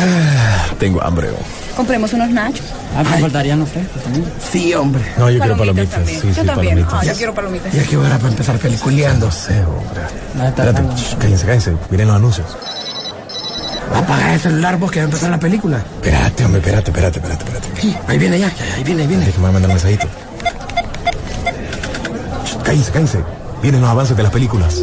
Ah, tengo hambre. Compremos unos nachos. Ah, me faltarían los frescos también. Sí, hombre. No, yo quiero palomitas. Sí, yo sí, también. palomitas. Ah, yo quiero palomitas. Ya que hora para empezar peliculeando. No sé, hombre. No, está Espérate, shh, cállense, cállense. Miren los anuncios. Apaga el celular vos que va a empezar la película. Espérate, hombre, espérate, espérate, espérate, espérate. Sí, ahí viene ya, ya, ahí viene, ahí viene. Déjame mandar un mensajito. Shh, Cállense, cállense. Vienen los avances de las películas.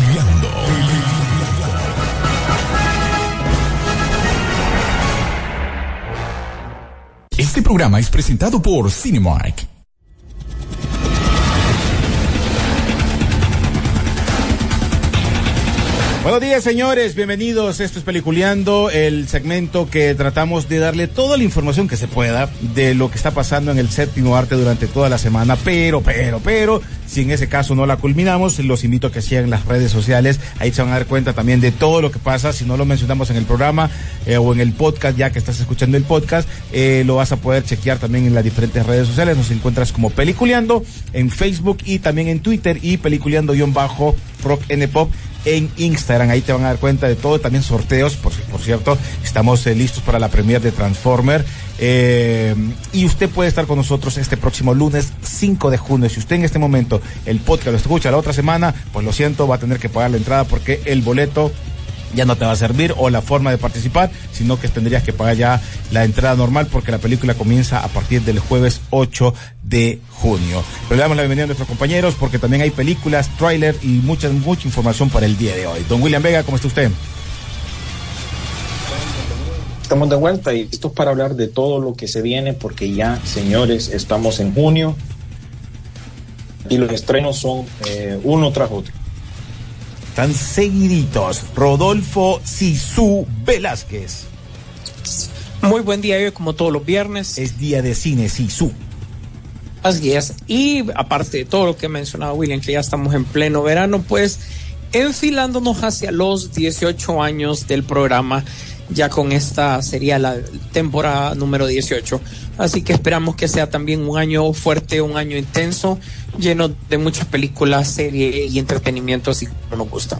Este programa es presentado por Cinemark. Buenos días, señores. Bienvenidos. Esto es Peliculeando, el segmento que tratamos de darle toda la información que se pueda de lo que está pasando en el séptimo arte durante toda la semana. Pero, pero, pero, si en ese caso no la culminamos, los invito a que sigan las redes sociales. Ahí se van a dar cuenta también de todo lo que pasa. Si no lo mencionamos en el programa eh, o en el podcast, ya que estás escuchando el podcast, eh, lo vas a poder chequear también en las diferentes redes sociales. Nos encuentras como Peliculeando en Facebook y también en Twitter y Peliculeando-Rock N Pop en Instagram. Ahí te van a dar cuenta de todo. También sorteos, por, por cierto. Estamos eh, listos para la premier de Transformer. Eh, y usted puede estar con nosotros este próximo lunes 5 de junio. Si usted en este momento el podcast lo escucha la otra semana, pues lo siento, va a tener que pagar la entrada porque el boleto ya no te va a servir o la forma de participar, sino que tendrías que pagar ya la entrada normal porque la película comienza a partir del jueves 8 de junio. Pero le damos la bienvenida a nuestros compañeros porque también hay películas, tráiler y mucha, mucha información para el día de hoy. Don William Vega, ¿cómo está usted? Estamos de vuelta y esto es para hablar de todo lo que se viene porque ya, señores, estamos en junio y los estrenos son eh, uno tras otro. Están seguiditos. Rodolfo Sisu Velázquez. Muy buen día hoy, como todos los viernes. Es día de cine Sisu. Así es. Y aparte de todo lo que ha mencionado William, que ya estamos en pleno verano, pues enfilándonos hacia los 18 años del programa. Ya con esta sería la temporada número 18. Así que esperamos que sea también un año fuerte, un año intenso, lleno de muchas películas, series y entretenimiento, así como nos gusta.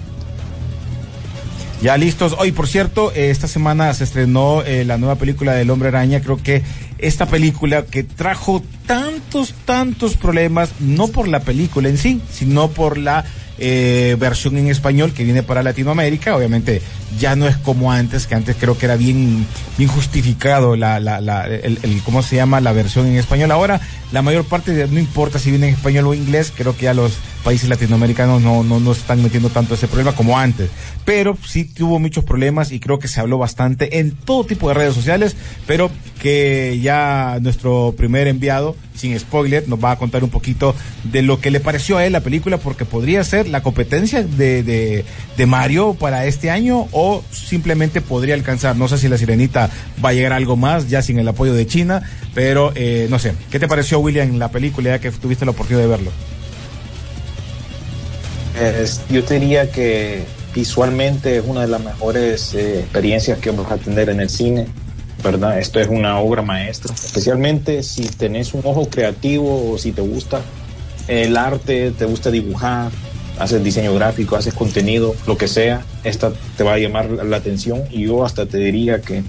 Ya listos. Hoy, por cierto, eh, esta semana se estrenó eh, la nueva película del Hombre Araña. Creo que esta película que trajo tantos, tantos problemas, no por la película en sí, sino por la eh, versión en español que viene para Latinoamérica. Obviamente ya no es como antes, que antes creo que era bien, bien justificado la, la, la, el, el, ¿cómo se llama? La versión en español. Ahora, la mayor parte, no importa si viene en español o inglés, creo que ya los países latinoamericanos no, no, no están metiendo tanto ese problema como antes. Pero sí tuvo muchos problemas y creo que se habló bastante en todo tipo de redes sociales, pero que ya nuestro primer enviado, sin spoiler, nos va a contar un poquito de lo que le pareció a él la película, porque podría ser la competencia de, de, Mario para este año o simplemente podría alcanzar. No sé si la sirenita va a llegar a algo más ya sin el apoyo de China, pero eh, no sé. ¿Qué te pareció, William, la película ya que tuviste la oportunidad de verlo? Yo te diría que visualmente es una de las mejores eh, experiencias que vamos a tener en el cine, ¿verdad? Esto es una obra maestra, especialmente si tenés un ojo creativo o si te gusta el arte, te gusta dibujar, haces diseño gráfico, haces contenido, lo que sea, esta te va a llamar la atención y yo hasta te diría que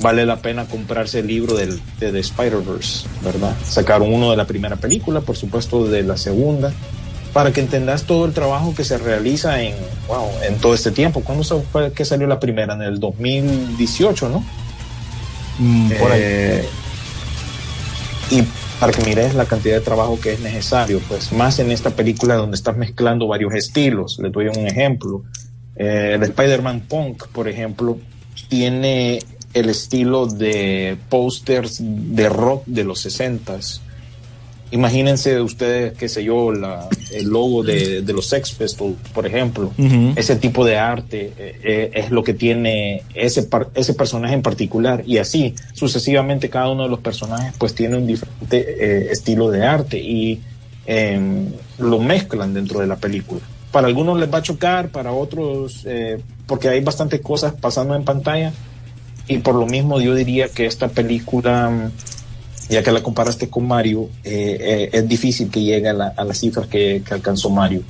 vale la pena comprarse el libro del, de The Spider-Verse, ¿verdad? Sacaron uno de la primera película, por supuesto de la segunda, para que entendas todo el trabajo que se realiza en, wow, en todo este tiempo. ¿Cuándo fue que salió la primera? En el 2018, ¿no? Mm. Eh, y para que mires la cantidad de trabajo que es necesario, pues más en esta película donde estás mezclando varios estilos. Les doy un ejemplo. Eh, el Spider-Man Punk, por ejemplo, tiene el estilo de pósters de rock de los 60s. Imagínense ustedes, qué sé yo, la, el logo de, de, los Sex Pistols, por ejemplo. Uh -huh. Ese tipo de arte eh, eh, es lo que tiene ese, par, ese personaje en particular. Y así, sucesivamente, cada uno de los personajes pues tiene un diferente eh, estilo de arte y em, lo mezclan dentro de la película. Para algunos les va a chocar, para otros, porque hay bastantes cosas pasando en pantalla. Y por lo mismo yo diría que esta película ya que la comparaste con Mario, eh, eh, es difícil que llegue a, la, a las cifras que, que, alcanzó Mario.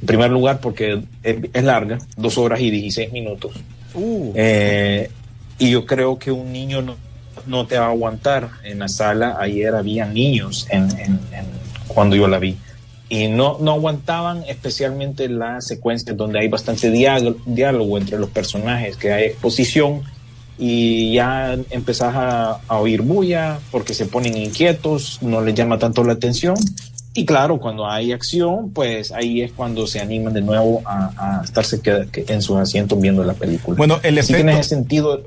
En primer lugar, porque es, es larga, dos horas y 16 minutos. Uh. Eh, y yo creo que un niño no, no, te va a aguantar en la sala. Ayer había niños en, en, en, cuando yo la vi. Y no, no aguantaban especialmente las secuencias donde hay bastante diálogo, diálogo entre los personajes, que hay exposición y ya empezás a, a, oír bulla porque se ponen inquietos, no les llama tanto la atención. Y claro, cuando hay acción, pues ahí es cuando se animan de nuevo a, a estarse que, que en sus asientos viendo la película. Bueno, el efecto... ese sentido...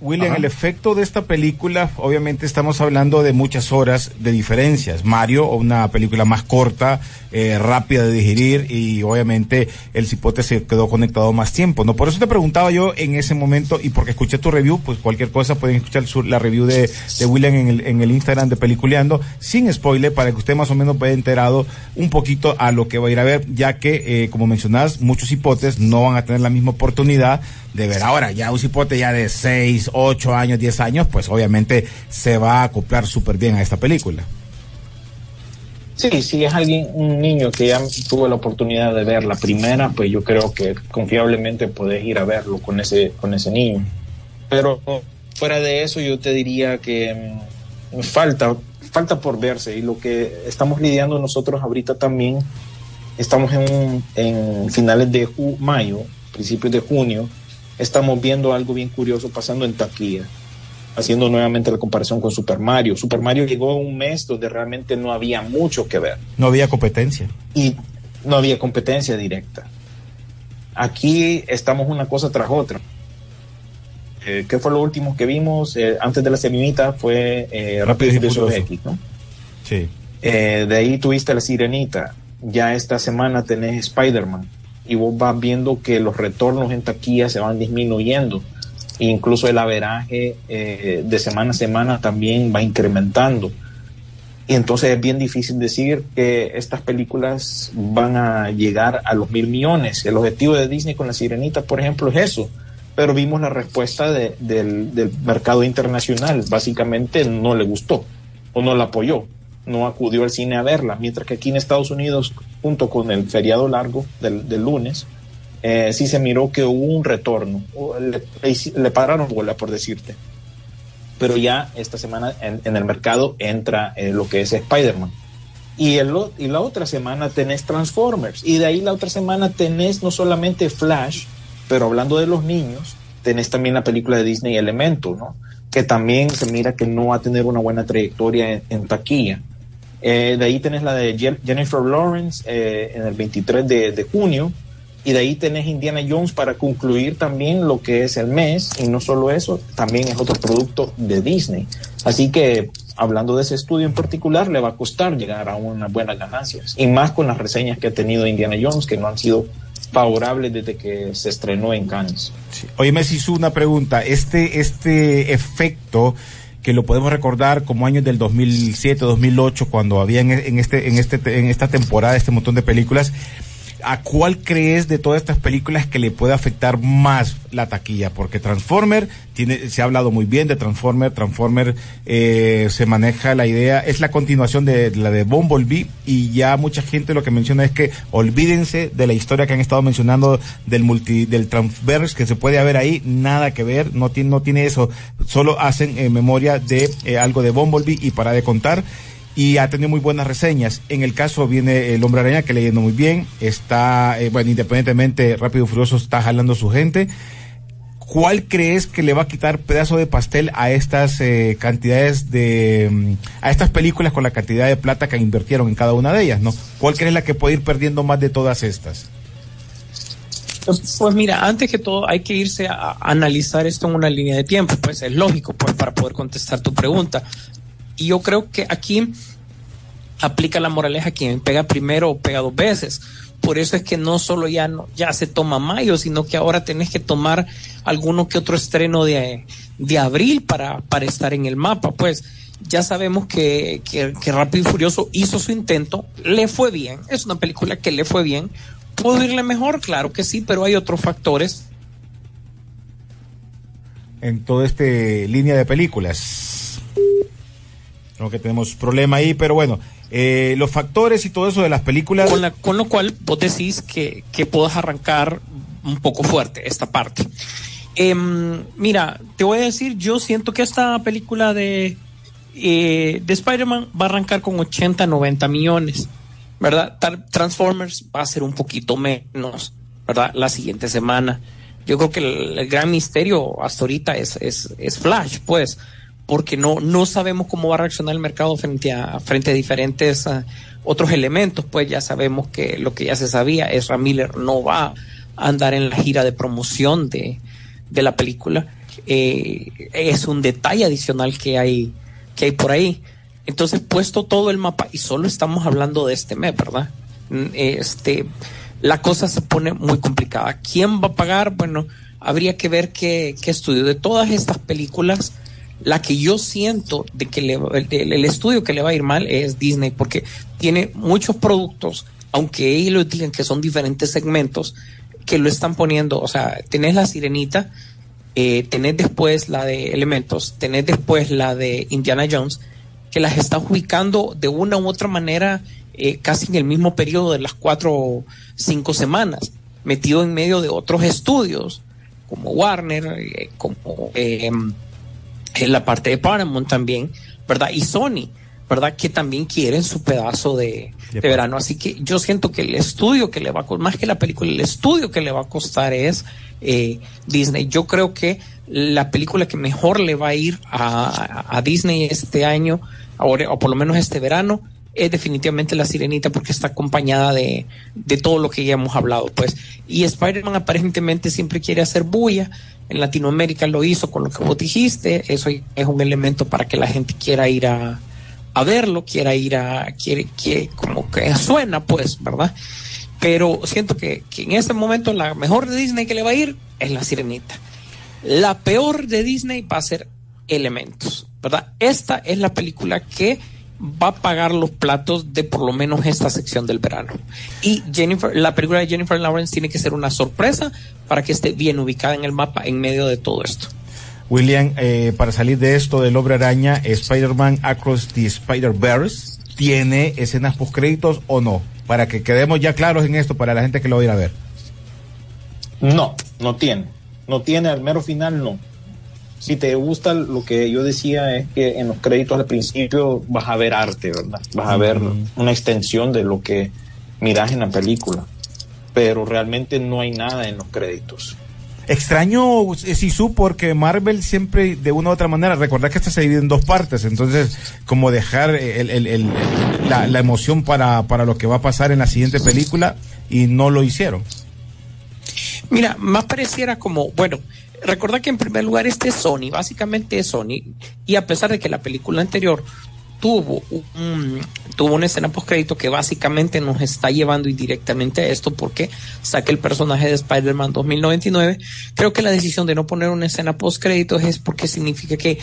William, Ajá. el efecto de esta película, obviamente estamos hablando de muchas horas de diferencias. Mario, una película más corta, eh, rápida de digerir y obviamente el cipote se quedó conectado más tiempo. No, por eso te preguntaba yo en ese momento y porque escuché tu review, pues cualquier cosa pueden escuchar su, la review de, de William en el, en el Instagram de Peliculeando sin spoiler para que usted más o menos vaya enterado un poquito a lo que va a ir a ver, ya que eh, como mencionás, muchos hipotes no van a tener la misma oportunidad de ver ahora ya un cipote ya de 6, 8 años, 10 años, pues obviamente se va a acoplar súper bien a esta película. Sí, si es alguien, un niño que ya tuvo la oportunidad de ver la primera, pues yo creo que confiablemente puedes ir a verlo con ese, con ese niño. Pero fuera de eso, yo te diría que mmm, falta, falta por verse. Y lo que estamos lidiando nosotros ahorita también, estamos en, en finales de mayo, principios de junio, estamos viendo algo bien curioso pasando en taquilla haciendo nuevamente la comparación con Super Mario. Super Mario llegó un mes donde realmente no había mucho que ver. No había competencia. Y no había competencia directa. Aquí estamos una cosa tras otra. Eh, ¿Qué fue lo último que vimos eh, antes de la seminita? Fue eh, Rápido y Furioso X, ¿no? Sí. Eh, de ahí tuviste la Sirenita. Ya esta semana tenés Spider-Man. Y vos vas viendo que los retornos en taquilla se van disminuyendo incluso el averaje eh, de semana a semana también va incrementando. Y entonces es bien difícil decir que estas películas van a llegar a los mil millones. El objetivo de Disney con la Sirenita, por ejemplo, es eso. Pero vimos la respuesta de, del, del mercado internacional. Básicamente no le gustó o no la apoyó. No acudió al cine a verla. Mientras que aquí en Estados Unidos, junto con el feriado largo del, lunes, eh, sí se miró que hubo un retorno, le, le, pararon bola por decirte. Pero ya esta semana en, el mercado entra eh, lo que es Spider-Man. Y, el, y la otra semana tenés Transformers. Y de ahí la otra semana tenés no solamente Flash, pero hablando de los niños, tenés también la película de Disney Elemento, ¿no? Que también se mira que no va a tener una buena trayectoria en taquilla. Eh, de ahí tenés la de Jennifer Lawrence eh, en el 23 de, de junio, y de ahí tenés Indiana Jones para concluir también lo que es el mes y no solo eso, también es otro producto de Disney. Así que hablando de ese estudio en particular, le va a costar llegar a unas buenas ganancias y más con las reseñas que ha tenido Indiana Jones que no han sido favorables desde que se estrenó en Cannes. Sí. Oye, me hizo una pregunta, este, este efecto que lo podemos recordar como años del 2007, 2008, cuando había en, este, en, este, en esta temporada este montón de películas, ¿a cuál crees de todas estas películas que le puede afectar más la taquilla? Porque Transformer tiene, se ha hablado muy bien de Transformer, Transformer eh, se maneja la idea, es la continuación de, la de Bumblebee y ya mucha gente lo que menciona es que olvídense de la historia que han estado mencionando del multi, del Transverse que se puede haber ahí, nada que ver, no tiene, no tiene eso, solo hacen eh, memoria de eh, algo de Bumblebee y para de contar y ha tenido muy buenas reseñas. En el caso viene el Hombre Araña que leyendo muy bien, está, eh, bueno, independientemente Rápido y Furioso está jalando su gente. ¿Cuál crees que le va a quitar pedazo de pastel a estas eh, cantidades de, a estas películas con la cantidad de plata que invirtieron en cada una de ellas, no? ¿Cuál crees la que puede ir perdiendo más de todas estas? Pues mira, antes que todo hay que irse a analizar esto en una línea de tiempo, pues es lógico pues, para poder contestar tu pregunta. Y yo creo que aquí aplica la moraleja quien pega primero o pega dos veces. Por eso es que no solo ya no, ya se toma mayo, sino que ahora tenés que tomar alguno que otro estreno de, de abril para, para estar en el mapa. Pues ya sabemos que, que, que Rápido y Furioso hizo su intento, le fue bien, es una película que le fue bien. ¿Pudo irle mejor? Claro que sí, pero hay otros factores en toda esta línea de películas. Creo que tenemos problema ahí, pero bueno, eh, los factores y todo eso de las películas. Con, la, con lo cual vos decís que, que puedas arrancar un poco fuerte esta parte. Eh, mira, te voy a decir, yo siento que esta película de, eh, de Spider-Man va a arrancar con 80, 90 millones, ¿verdad? Transformers va a ser un poquito menos, ¿verdad? La siguiente semana. Yo creo que el, el gran misterio hasta ahorita es, es, es Flash, pues, porque no, no sabemos cómo va a reaccionar el mercado frente a, frente diferentes uh, otros elementos, pues ya sabemos que lo que ya se sabía, Ezra Miller no va a andar en la gira de promoción de, de la película. Eh, es un detalle adicional que hay, que hay por ahí. Entonces, puesto todo el mapa, y solo estamos hablando de este mes, ¿verdad? Este, la cosa se pone muy complicada. ¿Quién va a pagar? Bueno, habría que ver qué estudio. De todas estas películas, la que yo siento de que le, el, el, estudio que le va a ir mal es Disney, porque tiene muchos productos, aunque ellos digan que son diferentes segmentos, que lo están poniendo. O sea, tenés la sirenita, eh, tenés después la de Elementos, tenés después la de Indiana Jones, que las está ubicando de una u otra manera eh, casi en el mismo periodo de las cuatro o cinco semanas, metido en medio de otros estudios, como Warner, eh, como eh, la parte de Paramount también, ¿verdad? Y Sony, ¿verdad? Que también quieren su pedazo de, de verano. Así que yo siento que el estudio que le va a costar, más que la película, el estudio que le va a costar es eh, Disney. Yo creo que la película que mejor le va a ir a, a Disney este año, ahora, o por lo menos este verano, es definitivamente la sirenita porque está acompañada de, de todo lo que ya hemos hablado, pues. Y Spider-Man aparentemente siempre quiere hacer bulla. En Latinoamérica lo hizo con lo que vos dijiste. Eso es un elemento para que la gente quiera ir a, verlo, quiera ir a, quiere, quiere, como que suena, pues, ¿verdad? Pero siento que, que en este momento la mejor de Disney que le va a ir es la sirenita. La peor de Disney va a ser Elementos, ¿verdad? Esta es la película que va a pagar los platos de por lo menos esta sección del verano. Y Jennifer, la película de Jennifer Lawrence tiene que ser una sorpresa para que esté bien ubicada en el mapa en medio de todo esto. William, eh, para salir de esto del Hombre Araña, Spider-Man Across the Spider-Verse, ¿tiene escenas post-créditos o no? Para que quedemos ya claros en esto para la gente que lo va a ir a ver. No, no tiene. No tiene, al mero final no si te gusta lo que yo decía es que en los créditos al principio vas a ver arte, ¿verdad? Vas a ver una extensión de lo que miras en la película, pero realmente no hay nada en los créditos. Extraño Sisu porque Marvel siempre de una u otra manera, recordad que esta se divide en dos partes, entonces como dejar el, el, el, la, la, emoción para, para lo que va a pasar en la siguiente película y no lo hicieron. Mira, más pareciera como, bueno, recordad que en primer lugar este es Sony, básicamente es Sony, y a pesar de que la película anterior tuvo un, tuvo una escena post crédito que básicamente nos está llevando indirectamente a esto porque saca el personaje de Spider-Man 2099 creo que la decisión de no poner una escena post crédito es porque significa que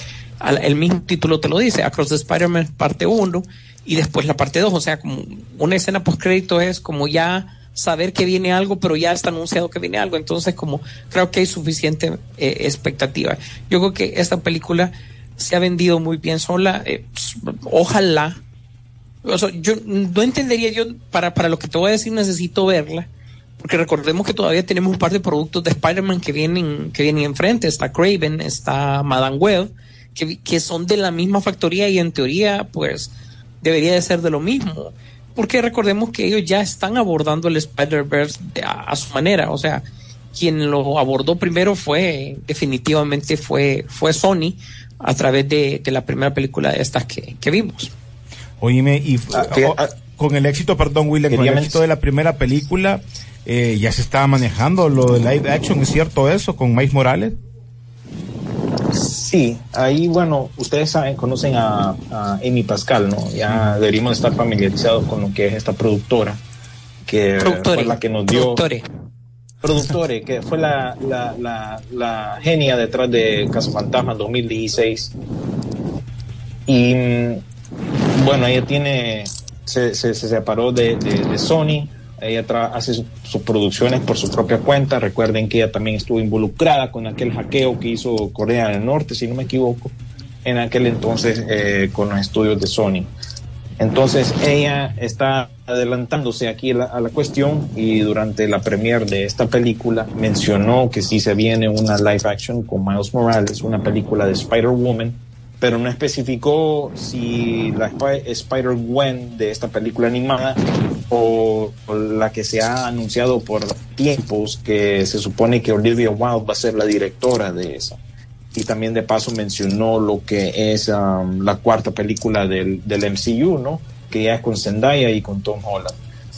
el mismo título te lo dice Across the Spider-Man parte 1 y después la parte 2 o sea como una escena post crédito es como ya saber que viene algo, pero ya está anunciado que viene algo. Entonces, como creo que hay suficiente eh, expectativa. Yo creo que esta película se ha vendido muy bien sola. Eh, ojalá. O sea, yo no entendería yo, para, para lo que te voy a decir, necesito verla. Porque recordemos que todavía tenemos un par de productos de Spider-Man que vienen, que vienen enfrente. Está Craven, está Madame Web, que, que son de la misma factoría y en teoría, pues, debería de ser de lo mismo porque recordemos que ellos ya están abordando el Spider-Verse a, a, su manera, o sea, quien lo abordó primero fue, definitivamente fue, fue Sony a través de, de la primera película de estas que, que vimos. Oíme, y ah, ah, con el éxito, perdón, William, con el éxito de la primera película, eh, ya se estaba manejando lo de live action, ¿es cierto eso, con Miles Morales? Sí, ahí, bueno, ustedes saben, conocen a, a Amy Pascal, ¿no? Ya deberíamos estar familiarizados con lo que es esta productora, que Productore. fue la que nos dio... Productore. Productore, que fue la, la, la, la genia detrás de Cazafantasmas 2016. Y mm, bueno, ella tiene, se, se, se separó de, de, de Sony, ella hace su- sus producciones por su propia cuenta. Recuerden que ella también estuvo involucrada con aquel hackeo que hizo Corea del Norte, si no me equivoco, en aquel entonces eh, con los estudios de Sony. Entonces ella está adelantándose aquí la, a la cuestión y durante la premiere de esta película mencionó que sí se viene una live action con Miles Morales, una película de Spider-Woman, pero no especificó si la Spi- Spider-Gwen de esta película animada o, la que se ha anunciado por tiempos que se supone que Olivia Wilde va a ser la directora de esa y también de paso mencionó lo que es um, la cuarta película del, del MCU, ¿no? Que ya es con Zendaya y con Tom Holland.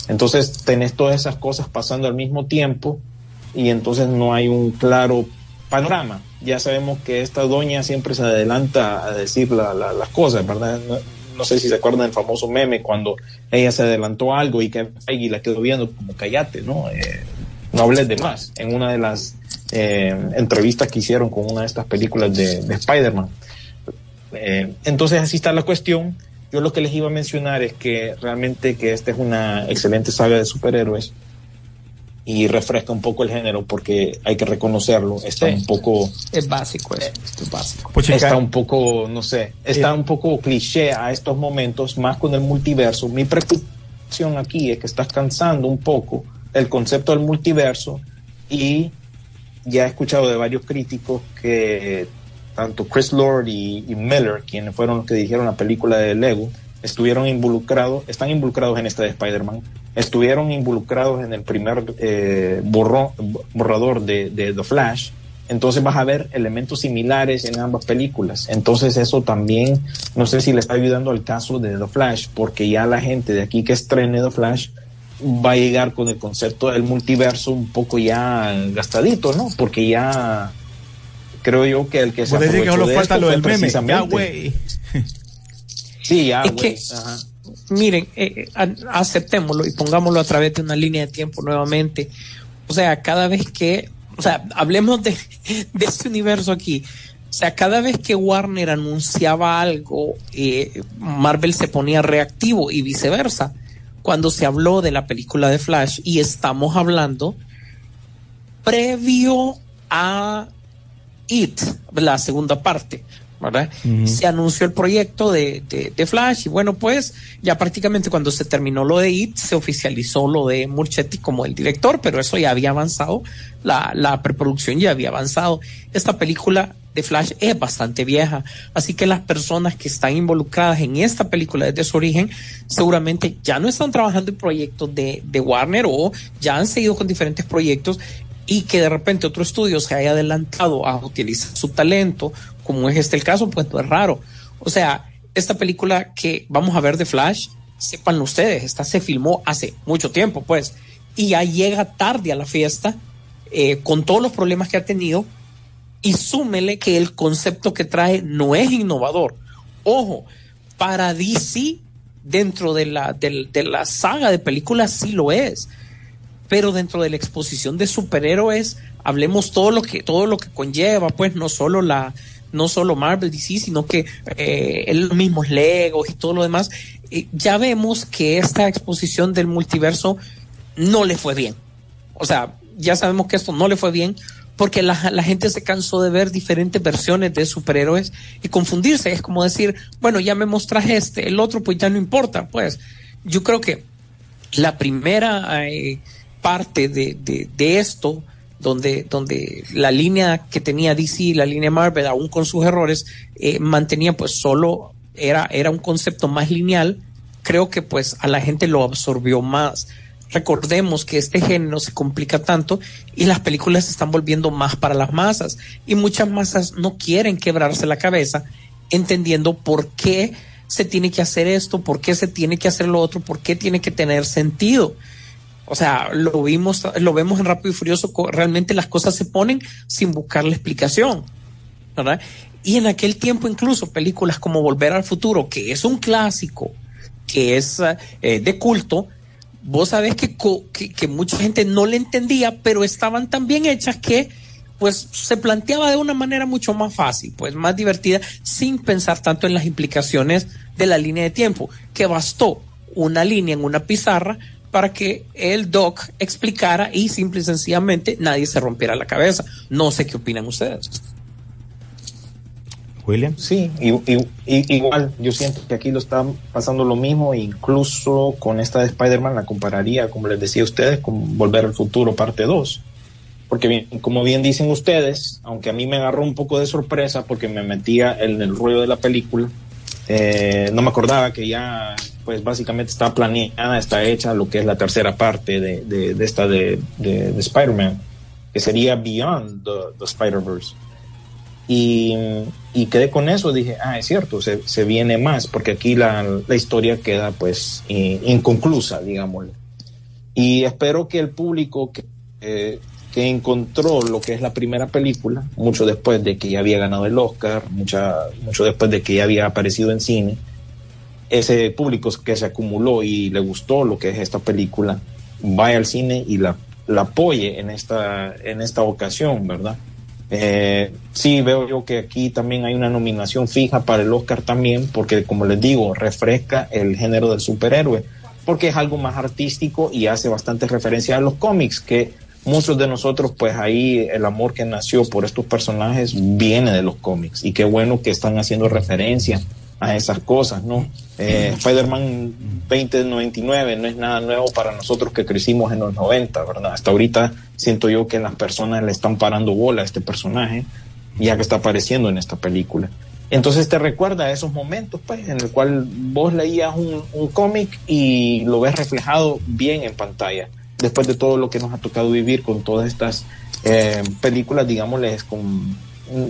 Entonces tenés todas esas cosas pasando al mismo tiempo y entonces no hay un claro panorama. Ya sabemos que esta doña siempre se adelanta a decir la- la- las cosas, ¿verdad? No, sé si se acuerdan del famoso meme cuando ella se adelantó algo y que la quedó viendo como callate, ¿no? Eh, no hables de más. En una de las eh, entrevistas que hicieron con una de estas películas de, de Spider-Man. Eh, entonces así está la cuestión. Yo lo que les iba a mencionar es que realmente que esta es una excelente saga de superhéroes y refresca un poco el género porque hay que reconocerlo. Está Sí. un poco Es básico eso, es básico. Puchica, está un poco, no sé, está Eh. un poco cliché a estos momentos, más con el multiverso. Mi preocupación aquí es que estás cansando un poco el concepto del multiverso y ya he escuchado de varios críticos que tanto Chris Lord y, y Miller, quienes fueron los que dijeron la película de Lego, estuvieron involucrados, están involucrados en esta de Spider-Man, estuvieron involucrados en el primer eh, borro- borrador de, de The Flash, entonces vas a ver elementos similares en ambas películas. Entonces eso también, no sé si le está ayudando al caso de The Flash, porque ya la gente de aquí que estrene The Flash va a llegar con el concepto del multiverso un poco ya gastadito, ¿no? Porque ya creo yo que el que se decís que aprovechó solo de falta esto lo del meme. Ya. Sí, Es que- Ajá. Miren, eh, eh, aceptémoslo y pongámoslo a través de una línea de tiempo nuevamente. O sea, cada vez que, o sea, hablemos de, de este universo aquí. O sea, cada vez que Warner anunciaba algo, eh, Marvel se ponía reactivo y viceversa. Cuando se habló de la película de Flash y estamos hablando previo a It, la segunda parte, ¿verdad? Se anunció el proyecto de, de, de Flash y bueno, pues ya prácticamente cuando se terminó lo de It, se oficializó lo de Murchetti como el director, pero eso ya había avanzado, la, la preproducción ya había avanzado. Esta película de Flash es bastante vieja, así que las personas que están involucradas en esta película desde su origen seguramente ya no están trabajando en proyectos de, de Warner o ya han seguido con diferentes proyectos y que de repente otro estudio se haya adelantado a utilizar su talento, como es este el caso, pues no es raro. O sea, esta película que vamos a ver de Flash, sepan ustedes, esta se filmó hace mucho tiempo, pues, y ya llega tarde a la fiesta eh, con todos los problemas que ha tenido y súmele que el concepto que trae no es innovador. Ojo, para DC, dentro de la, de la saga de películas, sí lo es pero dentro de la exposición de superhéroes hablemos todo lo que todo lo que conlleva pues no solo la no solo Marvel DC sino que eh, los mismos Legos y todo lo demás eh, ya vemos que esta exposición del multiverso no le fue bien. O sea ya sabemos que esto no le fue bien porque la, gente se cansó de ver diferentes versiones de superhéroes y confundirse. Es como decir bueno ya me mostras este el otro pues ya no importa pues. Yo creo que la primera eh, parte de, de esto, donde, donde la línea que tenía DC, la línea Marvel, aún con sus errores, eh, mantenía pues solo, era, era un concepto más lineal, creo que pues a la gente lo absorbió más. Recordemos que este género se complica tanto y las películas se están volviendo más para las masas y muchas masas no quieren quebrarse la cabeza entendiendo por qué se tiene que hacer esto, por qué se tiene que hacer lo otro, por qué tiene que tener sentido. O sea, lo vimos, lo vemos en Rápido y Furioso, realmente las cosas se ponen sin buscar la explicación, ¿verdad? Y en aquel tiempo incluso películas como Volver al Futuro, que es un clásico, que es eh, de culto, vos sabés que, que, que, mucha gente no le entendía, pero estaban tan bien hechas que pues se planteaba de una manera mucho más fácil, pues más divertida, sin pensar tanto en las implicaciones de la línea de tiempo, que bastó una línea en una pizarra para que el doc explicara y simple y sencillamente nadie se rompiera la cabeza. No sé qué opinan ustedes. William. Sí, y, y, igual yo siento que aquí lo está pasando lo mismo, incluso con esta de Spider-Man la compararía, como les decía a ustedes, con Volver al Futuro parte 2. Porque bien, como bien dicen ustedes, aunque a mí me agarró un poco de sorpresa porque me metía en el ruido de la película, eh, no me acordaba que ya pues básicamente está planeada, está hecha lo que es la tercera parte de, de, esta de, de, de Spider-Man, que sería Beyond the, Spider-Verse. Y, y, quedé con eso, dije, ah, es cierto, se, se viene más, porque aquí la, la historia queda pues inconclusa, digámoslo. Y espero que el público que, eh, que encontró lo que es la primera película, mucho después de que ya había ganado el Oscar, mucha, mucho después de que ya había aparecido en cine, ese público que se acumuló y le gustó lo que es esta película, vaya al cine y la, la apoye en esta, en esta ocasión, ¿verdad? Eh, sí, veo yo que aquí también hay una nominación fija para el Oscar también, porque como les digo, refresca el género del superhéroe, porque es algo más artístico y hace bastante referencia a los cómics, que muchos de nosotros, pues ahí el amor que nació por estos personajes viene de los cómics, y qué bueno que están haciendo referencia a esas cosas, ¿no? Eh, Spider-Man 2099 no es nada nuevo para nosotros que crecimos en los 90, ¿verdad? Hasta ahorita siento yo que las personas le están parando bola a este personaje, ya que está apareciendo en esta película. Entonces te recuerda a esos momentos, pues, en el cual vos leías un, un cómic y lo ves reflejado bien en pantalla. Después de todo lo que nos ha tocado vivir con todas estas eh, películas, digámosles, con,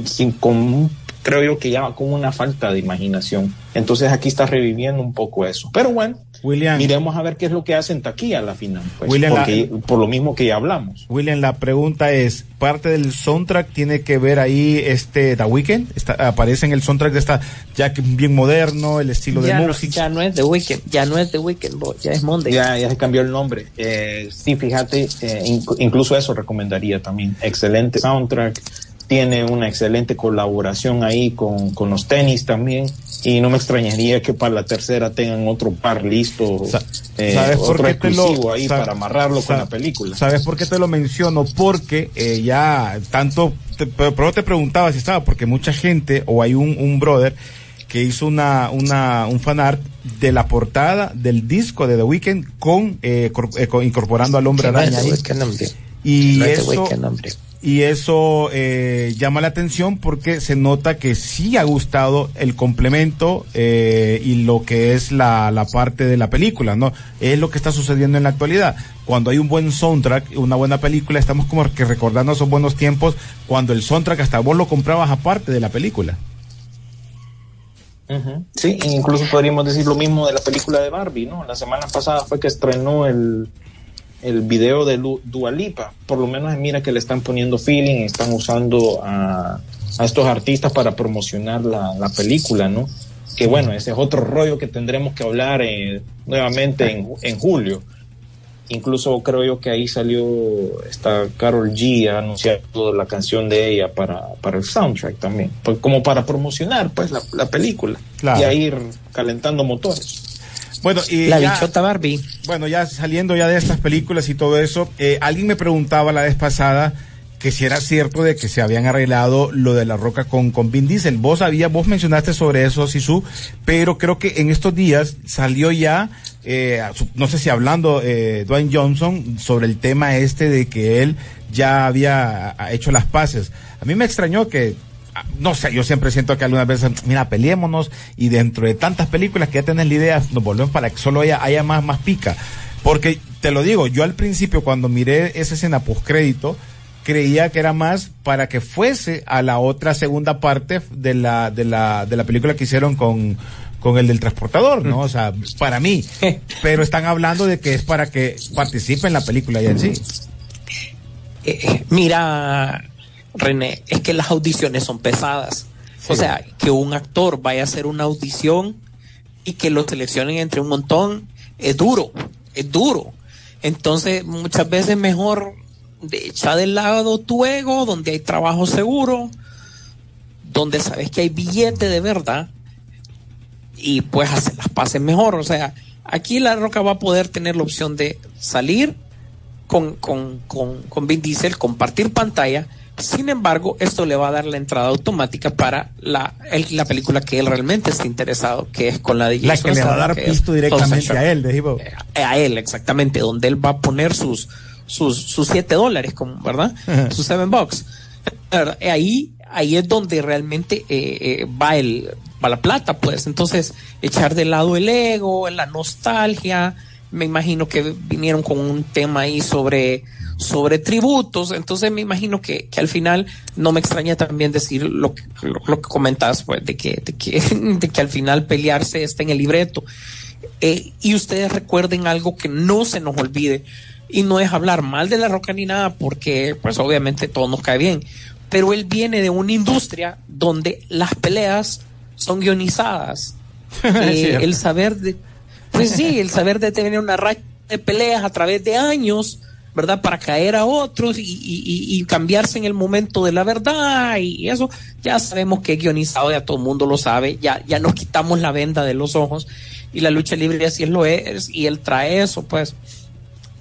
sin, con creo yo que ya como una falta de imaginación. Entonces aquí está reviviendo un poco eso. Pero bueno, William, miremos a ver qué es lo que hacen taquilla a la final. Pues, William, porque, la, por lo mismo que ya hablamos. William, la pregunta es, ¿parte del soundtrack tiene que ver ahí este The Weeknd? Está, aparece en el soundtrack de esta ya bien moderno, el estilo ya de no, música. Ya no es The Weeknd, ya no es The Weeknd, ya es Monday. Ya, ya se cambió el nombre. Eh, sí, fíjate, eh, inc incluso eso recomendaría también. Excelente soundtrack tiene una excelente colaboración ahí con, con, los tenis también y no me extrañaría que para la tercera tengan otro par listo, eh, ¿Sabes por qué te lo, ahí sab, para amarrarlo sab, con la película. ¿Sabes por qué te lo menciono? Porque eh, ya tanto, te, pero te preguntaba si estaba, porque mucha gente o hay un, un brother que hizo una, una, un fanart de la portada del disco de The Weeknd con, eh, cor, eh, con incorporando al hombre araña. ahí. Y eso, y eso eh, llama la atención porque se nota que sí ha gustado el complemento eh, y lo que es la, la, parte de la película, ¿no? Es lo que está sucediendo en la actualidad. Cuando hay un buen soundtrack, una buena película, estamos como que recordando esos buenos tiempos cuando el soundtrack hasta vos lo comprabas aparte de la película. Sí, incluso podríamos decir lo mismo de la película de Barbie, ¿no? La semana pasada fue que estrenó el, el video de Lu Dualipa. Por lo menos mira que le están poniendo feeling, están usando a, a estos artistas para promocionar la, la, película, ¿no? Que bueno, ese es otro rollo que tendremos que hablar eh, nuevamente en, en, julio. Incluso creo yo que ahí salió esta Carol G anunciando la canción de ella para, para el soundtrack también, pues como para promocionar pues la, la película claro. y a ir calentando motores. Bueno, y la ya, bichota Barbie. Bueno, ya saliendo ya de estas películas y todo eso, eh, alguien me preguntaba la vez pasada que si era cierto de que se habían arreglado lo de la roca con, con Vin Diesel. Vos había, vos mencionaste sobre eso, Sisu, pero creo que en estos días salió ya, eh, no sé si hablando eh, Dwayne Johnson sobre el tema este de que él ya había hecho las paces. A mí me extrañó que no sé, yo siempre siento que algunas veces, mira, peleémonos y dentro de tantas películas que ya tenés la idea, nos volvemos para que solo haya, haya más, más pica. Porque te lo digo, yo al principio cuando miré esa escena post crédito, creía que era más para que fuese a la otra segunda parte de la, de la, de la película que hicieron con, con el del transportador, ¿no? O sea, para mí. Pero están hablando de que es para que participe en la película ya en sí. Eh, mira, René, es que las audiciones son pesadas. O sea, que un actor vaya a hacer una audición y que lo seleccionen entre un montón es duro, es duro. Entonces, muchas veces mejor de echar de lado tu ego, donde hay trabajo seguro, donde sabes que hay billete de verdad y pues hacer las pases mejor. O sea, aquí La Roca va a poder tener la opción de salir con, con, con, con Vin Diesel, compartir pantalla. Sin embargo, esto le va a dar la entrada automática para la, el- la película que él realmente está interesado, que es con la de La que le va a dar pisto directamente a él, de tipo. eh, a él exactamente, donde él va a poner sus sus sus siete dólares, como, ¿verdad? Ajá. sus seven bucks. Eh, Ahí ahí es donde realmente eh, eh, va el va la plata, pues. Entonces echar de lado el ego, la nostalgia. Me imagino que vinieron con un tema ahí sobre sobre tributos, entonces me imagino que, que al final no me extraña también decir lo que, lo, lo que comentas, pues, de que, de que, de que al final pelearse está en el libreto. Eh, y ustedes recuerden algo que no se nos olvide y no es hablar mal de la roca ni nada porque pues obviamente todo nos cae bien pero él viene de una industria donde las peleas son guionizadas Eh, el saber de pues sí el saber de tener una racha de peleas a través de años verdad para caer a otros y, y- cambiarse en el momento de la verdad y eso. Ya sabemos que es guionizado ya todo el mundo lo sabe ya ya nos quitamos la venda de los ojos y la lucha libre así es lo es y él trae eso pues.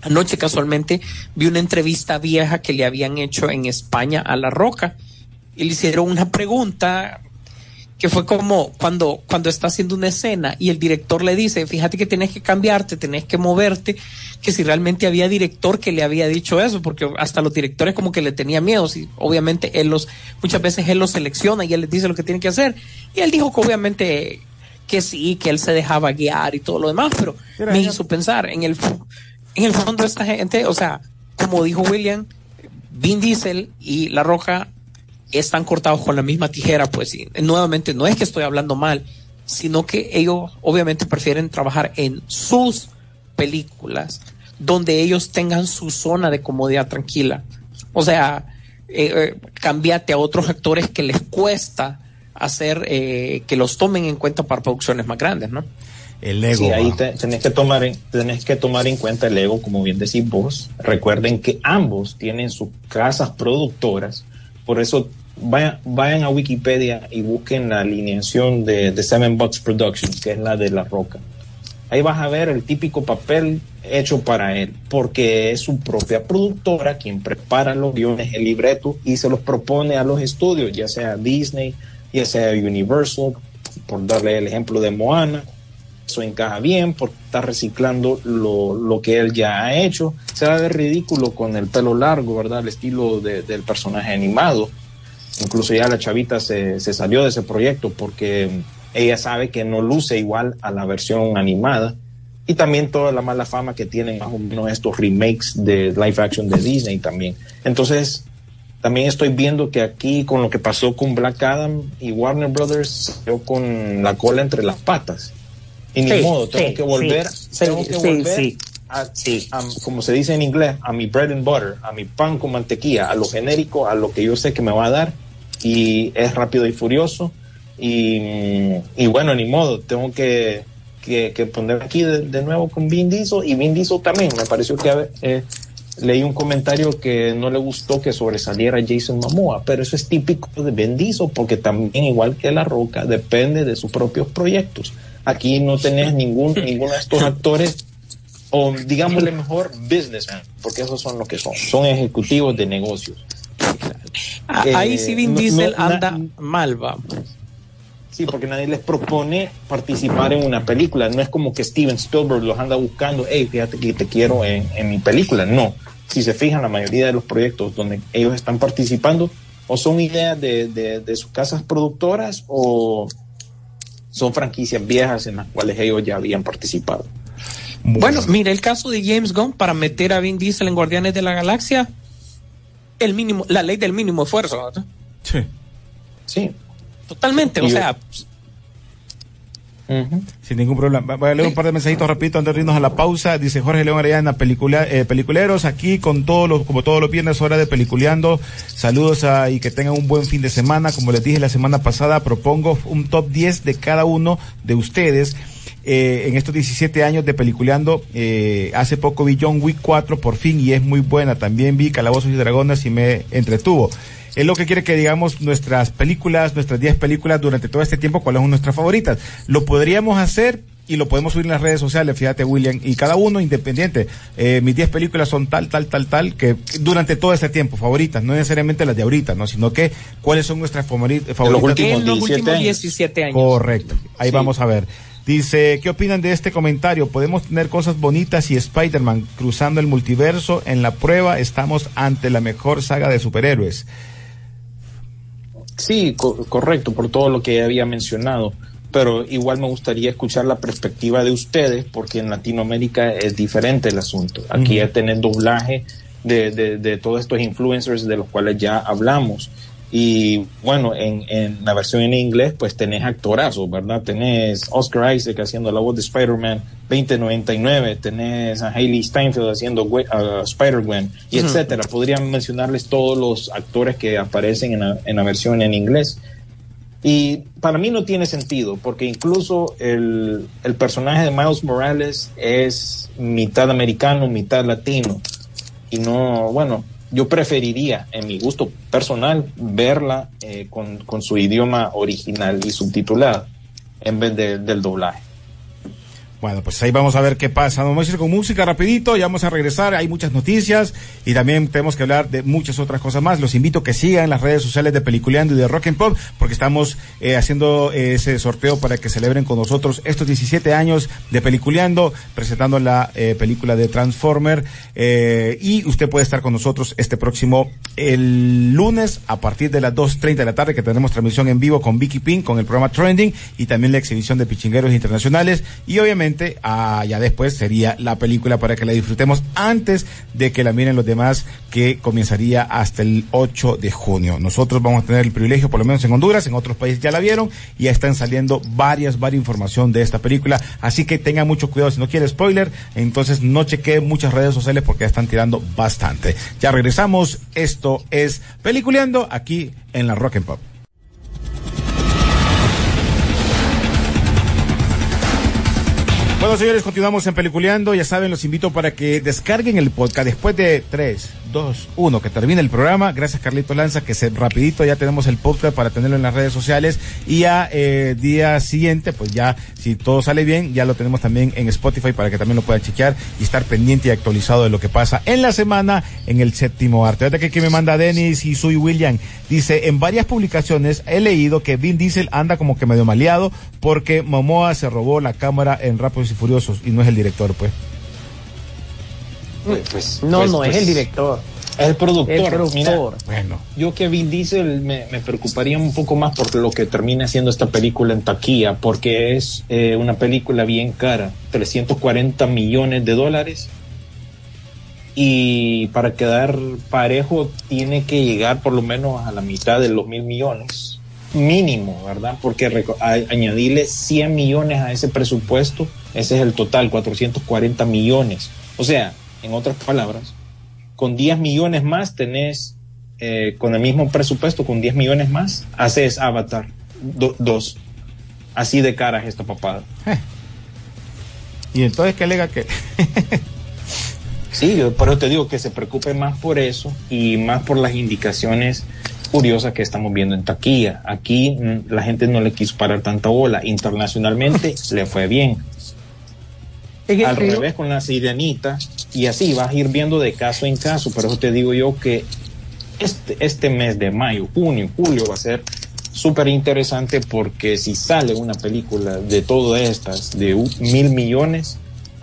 Anoche casualmente vi una entrevista vieja que le habían hecho en España a La Roca y le hicieron una pregunta que fue como cuando, cuando está haciendo una escena y el director le dice, fíjate que tenés que cambiarte, tenés que moverte, que si realmente había director que le había dicho eso, porque hasta los directores como que le tenía miedo, si obviamente él los, muchas veces él los selecciona y él les dice lo que tienen que hacer, y él dijo que obviamente que sí, que él se dejaba guiar y todo lo demás, pero me hizo pensar en el, en el fondo esta gente, o sea, como dijo William, Vin Diesel y La Roja están cortados con la misma tijera, pues y, nuevamente no es que estoy hablando mal, sino que ellos obviamente prefieren trabajar en sus películas, donde ellos tengan su zona de comodidad tranquila. O sea, eh, eh, cambiate a otros actores que les cuesta hacer eh, que los tomen en cuenta para producciones más grandes, ¿no? El ego. Sí, ahí te- tenés, que tomar en, tenés que tomar en cuenta el ego, como bien decís vos. Recuerden que ambos tienen sus casas productoras, por eso vayan, a Wikipedia y busquen la alineación de, Seven Bucks Productions, que es la de La Roca. Ahí vas a ver el típico papel hecho para él, porque es su propia productora quien prepara los guiones, el libreto y se los propone a los estudios, ya sea Disney, ya sea Universal, por darle el ejemplo de Moana. Eso encaja bien porque está reciclando lo, lo que él ya ha hecho. Se va a ridículo con el pelo largo, ¿verdad? El estilo de- del personaje animado. Incluso ya la chavita se, se salió de ese proyecto porque ella sabe que no luce igual a la versión animada. Y también toda la mala fama que tienen más o menos estos remakes de live action de Disney también. Entonces, también estoy viendo que aquí con lo que pasó con Black Adam y Warner Brothers salió con la cola entre las patas. Y ni Sí, modo, tengo sí, que volver, sí, tengo que sí, volver sí. a, a- como se dice en inglés, a mi bread and butter, a mi pan con mantequilla, a lo genérico, a lo que yo sé que me va a dar. Y es rápido y furioso. Y, y bueno, ni modo, tengo que, que, que poner aquí de, de nuevo con Vin Diesel. Y Vin Diesel también, me pareció que eh, leí un comentario que no le gustó que sobresaliera Jason Momoa, pero eso es típico de Vin Diesel porque también, igual que La Roca, depende de sus propios proyectos. Aquí no tenés ningún, ninguno de estos actores o digámosle mejor businessmen, porque esos son lo que son, son ejecutivos de negocios. Ah, Eh, Ahí sí Vin no- Diesel no- na- anda mal, va. Sí, porque nadie les propone participar en una película. No es como que Steven Spielberg los anda buscando, hey, fíjate que te quiero en, en mi película. No. Si se fijan, la mayoría de los proyectos donde ellos están participando o son ideas de, de- de sus casas productoras o son franquicias viejas en las cuales ellos ya habían participado. Bueno, mira, el caso de James Gunn para meter a Vin Diesel en Guardianes de la Galaxia, el mínimo, la ley del mínimo esfuerzo. Sí. Sí. Totalmente, Y o sea, Sin ningún problema. Voy a leer un par de mensajitos rapidito antes de irnos a la pausa. Dice Jorge León Arellana, pelicula, eh, peliculeros, aquí con todos los, como todos los viernes, hora de peliculeando. Saludos a, y que tengan un buen fin de semana. Como les dije la semana pasada, propongo un top 10 de cada uno de ustedes. Eh, en estos 17 años de peliculeando, eh, hace poco vi John Wick 4 por fin y es muy buena. También vi Calabozos y Dragones y me entretuvo es lo que quiere que digamos nuestras películas, nuestras 10 películas durante todo este tiempo, cuáles son nuestras favoritas. Lo podríamos hacer y lo podemos subir en las redes sociales, fíjate William, y cada uno independiente. Eh, mis 10 películas son tal, tal, tal, tal, que durante todo este tiempo, favoritas, no necesariamente las de ahorita, ¿no? Sino que cuáles son nuestras favoritas. Los últimos, en los últimos 17 años. Correcto, ahí vamos a ver. Dice, ¿qué opinan de este comentario? Podemos tener cosas bonitas y Spider-Man cruzando el multiverso. En la prueba estamos ante la mejor saga de superhéroes. Sí, correcto, por todo lo que había mencionado, pero igual me gustaría escuchar la perspectiva de ustedes, porque en Latinoamérica es diferente el asunto. Aquí ya tienen doblaje de, de, de todos estos influencers de los cuales ya hablamos. Y bueno, en, en, la versión en inglés, pues tenés actorazos, ¿verdad? Tenés Oscar Isaac haciendo la voz de Spider-Man 2099, tenés a Hailey Steinfeld haciendo uh, Spider-Gwen, y etcétera. Podrían mencionarles todos los actores que aparecen en la, en la versión en inglés. Y para mí no tiene sentido, porque incluso el, el personaje de Miles Morales es mitad americano, mitad latino. Y no, bueno, yo preferiría, en mi gusto personal, verla eh, con, con, su idioma original y subtitulada en vez de, del doblaje. Bueno, pues ahí vamos a ver qué pasa. Vamos a ir con música rapidito, ya vamos a regresar, hay muchas noticias y también tenemos que hablar de muchas otras cosas más. Los invito a que sigan las redes sociales de Peliculeando y de Rock and Pop porque estamos eh, haciendo ese sorteo para que celebren con nosotros estos 17 años de Peliculeando, presentando la eh, película de Transformer eh, y usted puede estar con nosotros este próximo el lunes a partir de las 2.30 de la tarde que tenemos transmisión en vivo con Vicky Pink con el programa Trending y también la exhibición de Pichingueros Internacionales y obviamente ah, ya después sería la película para que la disfrutemos antes de que la miren los demás, que comenzaría hasta el 8 de junio. Nosotros vamos a tener el privilegio, por lo menos en Honduras, en otros países ya la vieron, y ya están saliendo varias, varias información de esta película, así que tenga mucho cuidado, si no quiere spoiler, entonces no chequee muchas redes sociales porque ya están tirando bastante. Ya regresamos, esto es Peliculeando aquí en la Rock and Pop. Bueno, señores, continuamos en Peliculeando. Ya saben, los invito para que descarguen el podcast después de 3, 2, 1, que termine el programa. Gracias, Carlito Lanza, que se rapidito ya tenemos el podcast para tenerlo en las redes sociales. Y a eh, día siguiente, pues ya, si todo sale bien, ya lo tenemos también en Spotify para que también lo puedan chequear y estar pendiente y actualizado de lo que pasa en la semana en el séptimo arte. Ahorita que aquí me manda Denis y soy William. Dice, en varias publicaciones he leído que Vin Diesel anda como que medio maleado porque Momoa se robó la cámara en Rápidos y Furiosos y no es el director, pues. Pues, pues no, pues, no es el director. Es el productor. El productor. Mira, Bueno, yo que Vin Diesel me, me preocuparía un poco más por lo que termina siendo esta película en taquilla, porque es eh, una película bien cara, 340 millones de dólares. Y para quedar parejo tiene que llegar por lo menos a la mitad de los mil millones mínimo, ¿verdad? Porque añadirle 100 millones a ese presupuesto, ese es el total, 440 millones. O sea, en otras palabras, con 10 millones más tenés, eh, con el mismo presupuesto, con 10 millones más, haces Avatar 2. Así de cara es esta papada. y entonces que alega que Sí, yo por eso te digo que se preocupe más por eso y más por las indicaciones curiosas que estamos viendo en taquilla. Aquí mm, la gente no le quiso parar tanta bola. Internacionalmente le fue bien. Al revés con la sirenita y así vas a ir viendo de caso en caso. Por eso te digo yo que este, este mes de mayo, junio, julio va a ser súper interesante porque si sale una película de todas estas de mil millones,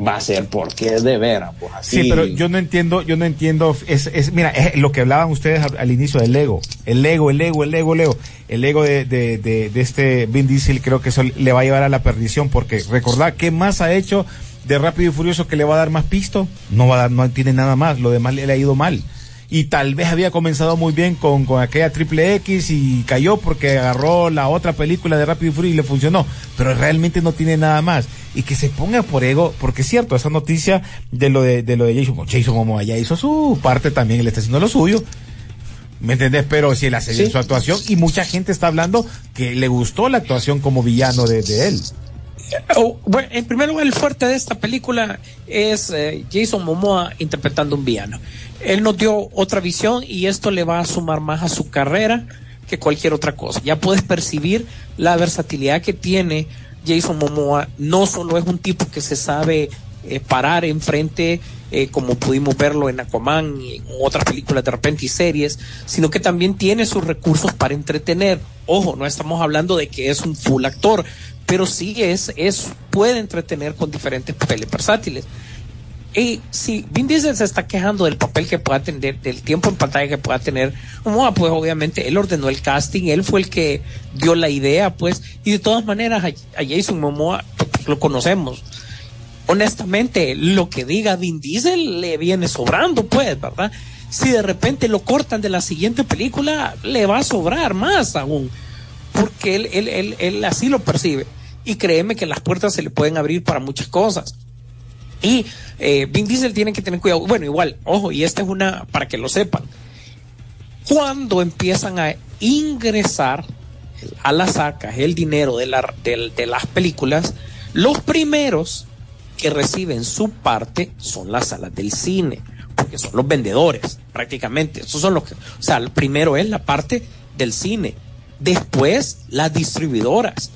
va a ser porque es de veras. Pues. Sí, pero yo no entiendo, yo no entiendo, es, es mira, es lo que hablaban ustedes al, al inicio del ego, el ego, el ego, el ego, el ego, el ego de, de, de, de este Vin Diesel creo que eso le va a llevar a la perdición porque recordad qué más ha hecho de Rápido y Furioso que le va a dar más pisto, no va a dar, no tiene nada más, lo demás le, le ha ido mal. y tal vez había comenzado muy bien con, con aquella triple X y cayó porque agarró la otra película de Rápido y Furioso y le funcionó, pero realmente no tiene nada más. Y que se ponga por ego, porque es cierto, esa noticia de lo de, de lo de Jason, Jason Momoa ya hizo su parte también, él está haciendo lo suyo. ¿Me entendés? Pero si él hace bien Sí. su actuación y mucha gente está hablando que le gustó la actuación como villano de, de él. Oh, bueno, en primer lugar, el fuerte de esta película es eh, Jason Momoa interpretando un villano. Él nos dio otra visión y esto le va a sumar más a su carrera que cualquier otra cosa. Ya puedes percibir la versatilidad que tiene Jason Momoa. No solo es un tipo que se sabe eh, parar enfrente, eh, como pudimos verlo en Aquaman y en otras películas de repente y series, sino que también tiene sus recursos para entretener. Ojo, no estamos hablando de que es un full actor, pero sí es, es puede entretener con diferentes papeles versátiles. Y si Vin Diesel se está quejando del papel que pueda tener, del tiempo en pantalla que pueda tener, Momoa, pues obviamente él ordenó el casting, él fue el que dio la idea, pues, y de todas maneras a, Jason Momoa pues, lo conocemos. Honestamente, lo que diga Vin Diesel le viene sobrando, pues, ¿verdad? Si de repente lo cortan de la siguiente película, le va a sobrar más aún porque él, él, él así lo percibe. Y créeme que las puertas se le pueden abrir para muchas cosas. Y eh, Vin Diesel tiene que tener cuidado. Bueno, igual, ojo, y esta es una, para que lo sepan. Cuando empiezan a ingresar a las arcas el dinero de, la, de las películas, los primeros que reciben su parte son las salas del cine, porque son los vendedores, prácticamente. Esos son los que, o sea, el primero es la parte del cine después las distribuidoras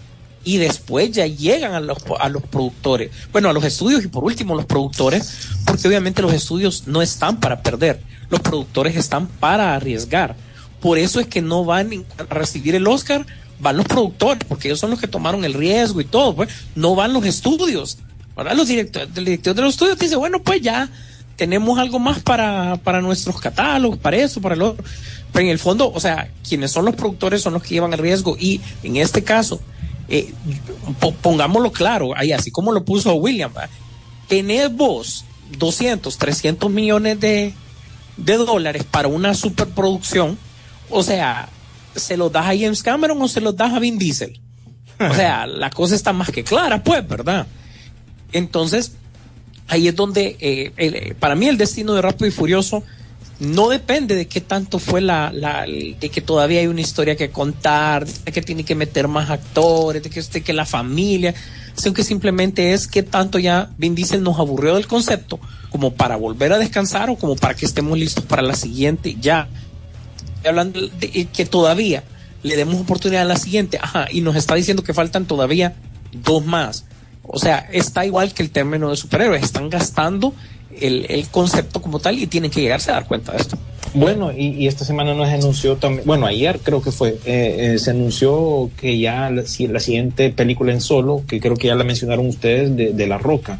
y después ya llegan a los, a los productores, bueno, a los estudios y por último los productores, porque obviamente los estudios no están para perder, los productores están para arriesgar. Por eso es que no van a recibir el Oscar, van los productores, porque ellos son los que tomaron el riesgo y todo, pues no van los estudios. ¿verdad? Los directores, el director de los estudios dice, bueno, pues ya tenemos algo más para, para nuestros catálogos, para eso, para lo otro. Pero en el fondo, o sea, quienes son los productores son los que llevan el riesgo y en este caso, eh, po- pongámoslo claro, ahí así como lo puso William, ¿va? tenés vos 200, 300 millones de, de dólares para una superproducción, o sea, ¿se los das a James Cameron o se los das a Vin Diesel? O sea, la cosa está más que clara, pues, ¿verdad? Entonces, ahí es donde, eh, el- eh, para mí el destino de Rápido y Furioso no depende de qué tanto fue la, la, de que todavía hay una historia que contar, de que tiene que meter más actores, de que, de que la familia, sino que simplemente es que tanto ya Vin Diesel nos aburrió del concepto como para volver a descansar o como para que estemos listos para la siguiente ya. Hablando de que todavía le demos oportunidad a la siguiente, ajá, y nos está diciendo que faltan todavía dos más. O sea, está igual que el término de superhéroes, están gastando el, el concepto como tal y tienen que llegarse a dar cuenta de esto. Bueno, y, y esta semana nos anunció también, bueno, ayer creo que fue, eh, eh, se anunció que ya la, si- la siguiente película en solo, que creo que ya la mencionaron ustedes, de, de La Roca.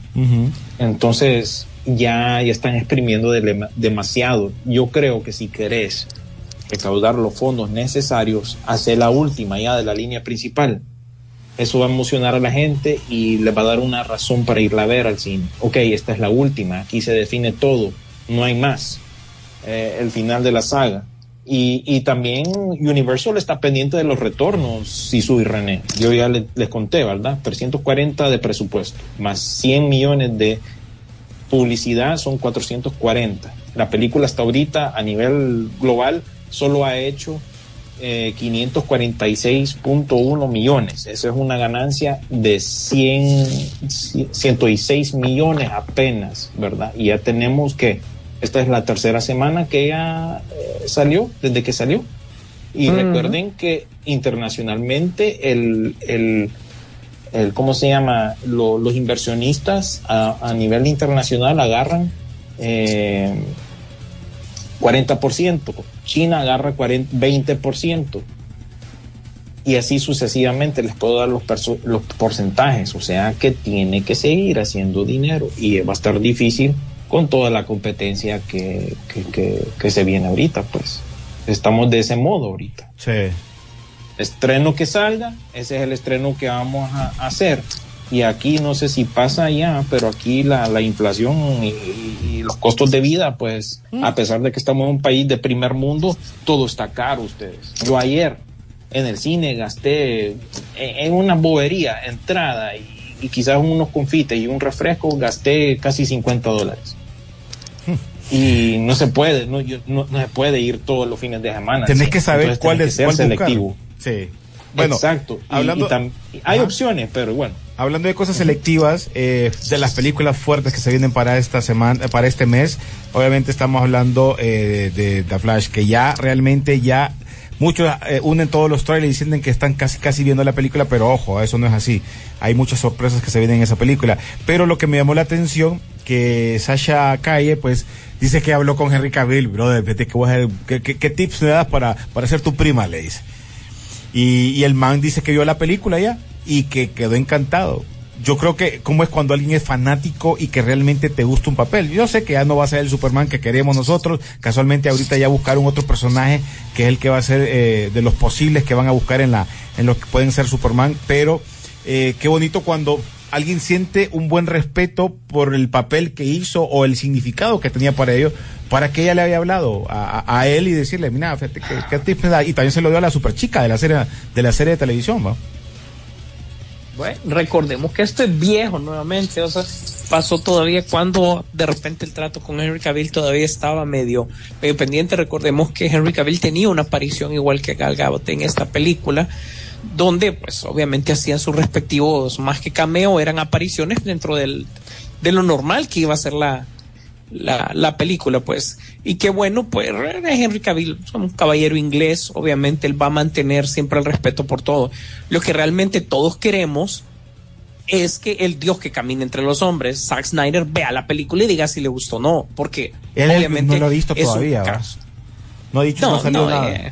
Entonces, ya, ya están exprimiendo de- demasiado. Yo creo que si querés recaudar los fondos necesarios, hacer la última ya de la línea principal. Eso va a emocionar a la gente y les va a dar una razón para irla a ver al cine. Ok, esta es la última, aquí se define todo, no hay más. Eh, el final de la saga. Y, y también Universal está pendiente de los retornos, Sisu y René. Yo ya le- les conté, ¿verdad? 340 de presupuesto, más 100 millones de publicidad son 440. La película hasta ahorita a nivel global solo ha hecho eh, 546.1 millones. Eso es una ganancia de 100, 106 millones apenas, ¿verdad? Y ya tenemos que, esta es la tercera semana que ya eh, salió, desde que salió. Y recuerden que internacionalmente el, el, el ¿cómo se llama? Lo- los inversionistas a, a nivel internacional agarran eh, 40%, China agarra 40, 20%, y así sucesivamente les puedo dar los, los porcentajes, o sea que tiene que seguir haciendo dinero y va a estar difícil con toda la competencia que, que, que- que se viene ahorita, pues estamos de ese modo ahorita. Sí. Estreno que salga, ese es el estreno que vamos a hacer. Y aquí no sé si pasa allá, pero aquí la, la inflación y, y los costos de vida, pues, a pesar de que estamos en un país de primer mundo, todo está caro ustedes. Yo ayer en el cine gasté en, en una bobería, entrada y, y quizás unos confites y un refresco, gasté casi 50 dólares. Y no se puede, no, yo- no, no se puede ir todos los fines de semana. Tenés ¿sí? que saber Entonces, cuál es que cuál ser buscar. selectivo. Sí. Bueno, Exacto. Y- hablando- y tam- hay Ajá. opciones, pero bueno. Hablando de cosas selectivas, eh, de las películas fuertes que se vienen para esta semana, eh, para este mes, obviamente estamos hablando eh, de The Flash, que ya realmente ya muchos eh, unen todos los trailers y sienten que están casi casi viendo la película, pero ojo, eso no es así. Hay muchas sorpresas que se vienen en esa película. Pero lo que me llamó la atención, que Sasha Calle, pues, dice que habló con Henry Cavill, brother, vete que voy a hacer- ¿qué, qué- qué tips me das para, para ser tu prima? Le dice. Y, el man dice que vio la película ya y que quedó encantado. Yo creo que como es cuando alguien es fanático y que realmente te gusta un papel. Yo sé que ya no va a ser el Superman que queremos nosotros. Casualmente ahorita ya buscaron otro personaje que es el que va a ser eh, de los posibles que van a buscar en la en los que pueden ser Superman. Pero eh, qué bonito cuando alguien siente un buen respeto por el papel que hizo o el significado que tenía para ello, para que ella le había hablado a, él y decirle, mira, fíjate, ¿qué, qué da? Y también se lo dio a la super chica de la serie de la serie de televisión. Bueno, recordemos que esto es viejo nuevamente, o sea, pasó todavía cuando de repente el trato con Henry Cavill todavía estaba medio, medio pendiente. Recordemos que Henry Cavill tenía una aparición igual que Gal Gadot en esta película, donde pues obviamente hacían sus respectivos, más que cameo, eran apariciones dentro del, de lo normal que iba a ser la, la, la película, pues. Y qué bueno, pues Henry Cavill es un caballero inglés, obviamente él va a mantener siempre el respeto por todo. Lo que realmente todos queremos es que el Dios que camina entre los hombres, Zack Snyder, vea la película y diga si le gustó o no, porque Él obviamente no lo ha visto todavía. No ha dicho, no, No, no, nada. eh,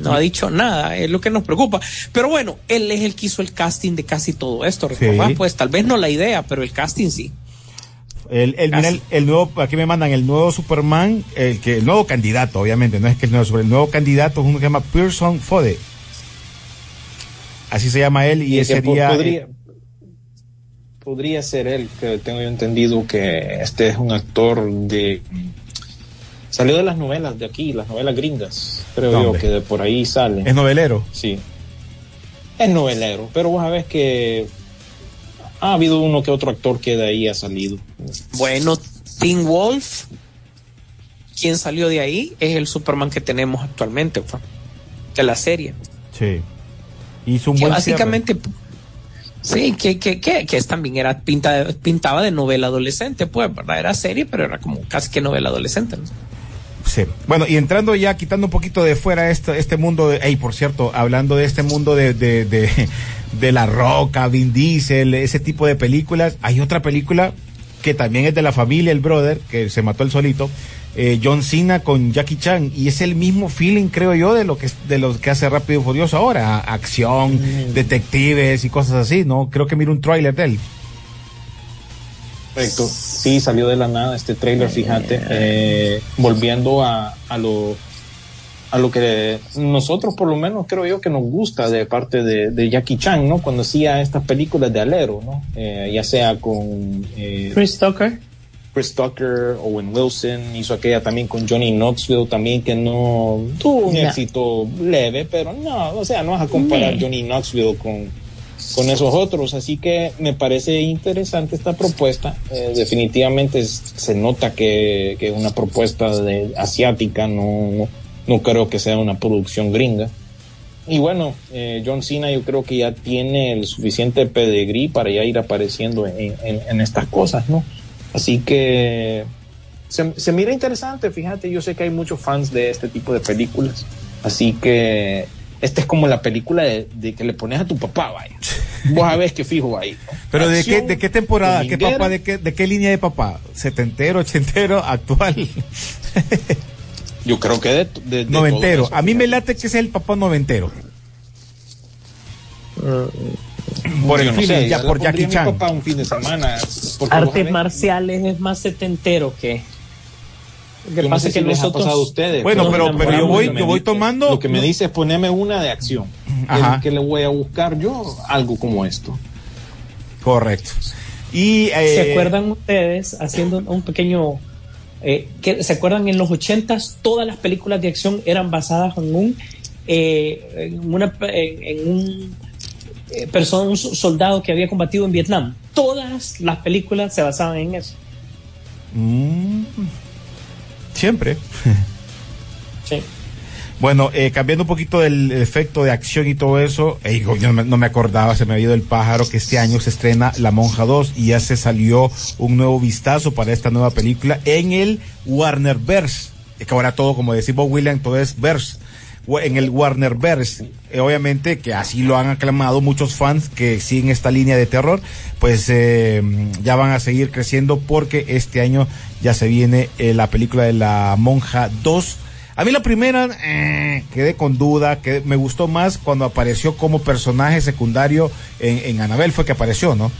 no ha dicho nada, es lo que nos preocupa. Pero bueno, él es el que hizo el casting de casi todo esto, ¿recordás? Sí. Pues tal vez no la idea, pero el casting sí. El, el, mira, el, el nuevo, aquí me mandan el nuevo Superman, el que el nuevo candidato, obviamente, no es que el nuevo Superman, el nuevo candidato es uno que se llama Pearson Fode. Así se llama él y, Y ese día podría, podría ser él, que tengo yo entendido que este es un actor de... Salió de las novelas de aquí, las novelas gringas, creo No, yo, que de por ahí sale. es novelero. Sí. Es novelero, pero vos sabés que ha habido uno que otro actor que de ahí ha salido. Bueno, Teen Wolf, quien salió de ahí, es el Superman que tenemos actualmente, de la serie. Sí. Hizo un Que buen básicamente, sí, que, que, que, que es también era pinta, pintaba de novela adolescente, pues, ¿verdad? Era serie, pero era como casi que novela adolescente. ¿no? Sí. Bueno, y entrando ya, quitando un poquito de fuera este, este mundo de, hey, por cierto, hablando de este mundo de, de, de, de La Roca, Vin Diesel, ese tipo de películas, hay otra película que también es de la familia, el brother, que se mató el solito, eh, John Cena con Jackie Chan, y es el mismo feeling, creo yo, de lo que, de lo que hace Rápido y Furioso ahora, acción, detectives y cosas así, ¿no? Creo que miro un tráiler de él. Correcto. Sí, salió de la nada este trailer, fíjate. Eh, volviendo a, a lo a lo que nosotros por lo menos creo yo que nos gusta de parte de, de Jackie Chan, ¿no? Cuando hacía estas películas de alero, ¿no? Eh, ya sea con eh, Chris Tucker. Chris Tucker, Owen Wilson, hizo aquella también con Johnny Knoxville también que no tuvo un No. éxito leve, pero no, o sea, no vas a comparar No. Johnny Knoxville con, con esos otros, así que me parece interesante esta propuesta, Eh, definitivamente se nota que, es una propuesta asiática, no, no, no creo que sea una producción gringa. Y bueno, eh, John Cena yo creo que ya tiene el suficiente pedigrí para ya ir apareciendo en, en- en estas cosas, ¿no? Así que se, se mira interesante, fíjate, yo sé que hay muchos fans de este tipo de películas, así que esta es como la película de, de que le pones a tu papá, vaya. Vos sabés que fijo ahí. ¿no? Pero de qué, de qué temporada, qué dominguera. papá, de qué, de qué línea de papá, setentero, ochentero, actual, Yo creo que de, de- de noventero. eso, A mí me late que sea el papá noventero. Por el no feeling, sé, ya por Jackie mi Chan. papá un fin de semana. Artes marciales es más setentero que. Lo que yo no pasa sé es que si les ha nosotros. pasado a ustedes. Bueno, pero, pero yo voy, yo tomando. Lo que me dice es ponerme una de acción. Ajá. ¿Qué le voy a buscar yo? Algo como esto. Correcto. Y, eh, ¿Se acuerdan ustedes haciendo un pequeño... eh, que, ¿Se acuerdan en los ochentas todas las películas de acción eran basadas en un... eh, en, una, en, en un eh, persona, un so- soldado que había combatido en Vietnam? Todas las películas se basaban en eso. mm, siempre. Sí. Bueno, eh, cambiando un poquito del efecto de acción y todo eso, ey, yo no me, no me acordaba, se me había ido el pájaro que este año se estrena La Monja 2 y ya se salió un nuevo vistazo para esta nueva película en el Warner Verse. Es que ahora todo, como decimos William, todo es verse. En el Warner Verse, Eh, obviamente que así lo han aclamado muchos fans que siguen esta línea de terror, pues eh, ya van a seguir creciendo porque este año ya se viene eh, la película de La Monja 2. A mí la primera eh, quedé con duda, que me gustó más cuando apareció como personaje secundario en, en Anabel fue que apareció, ¿no?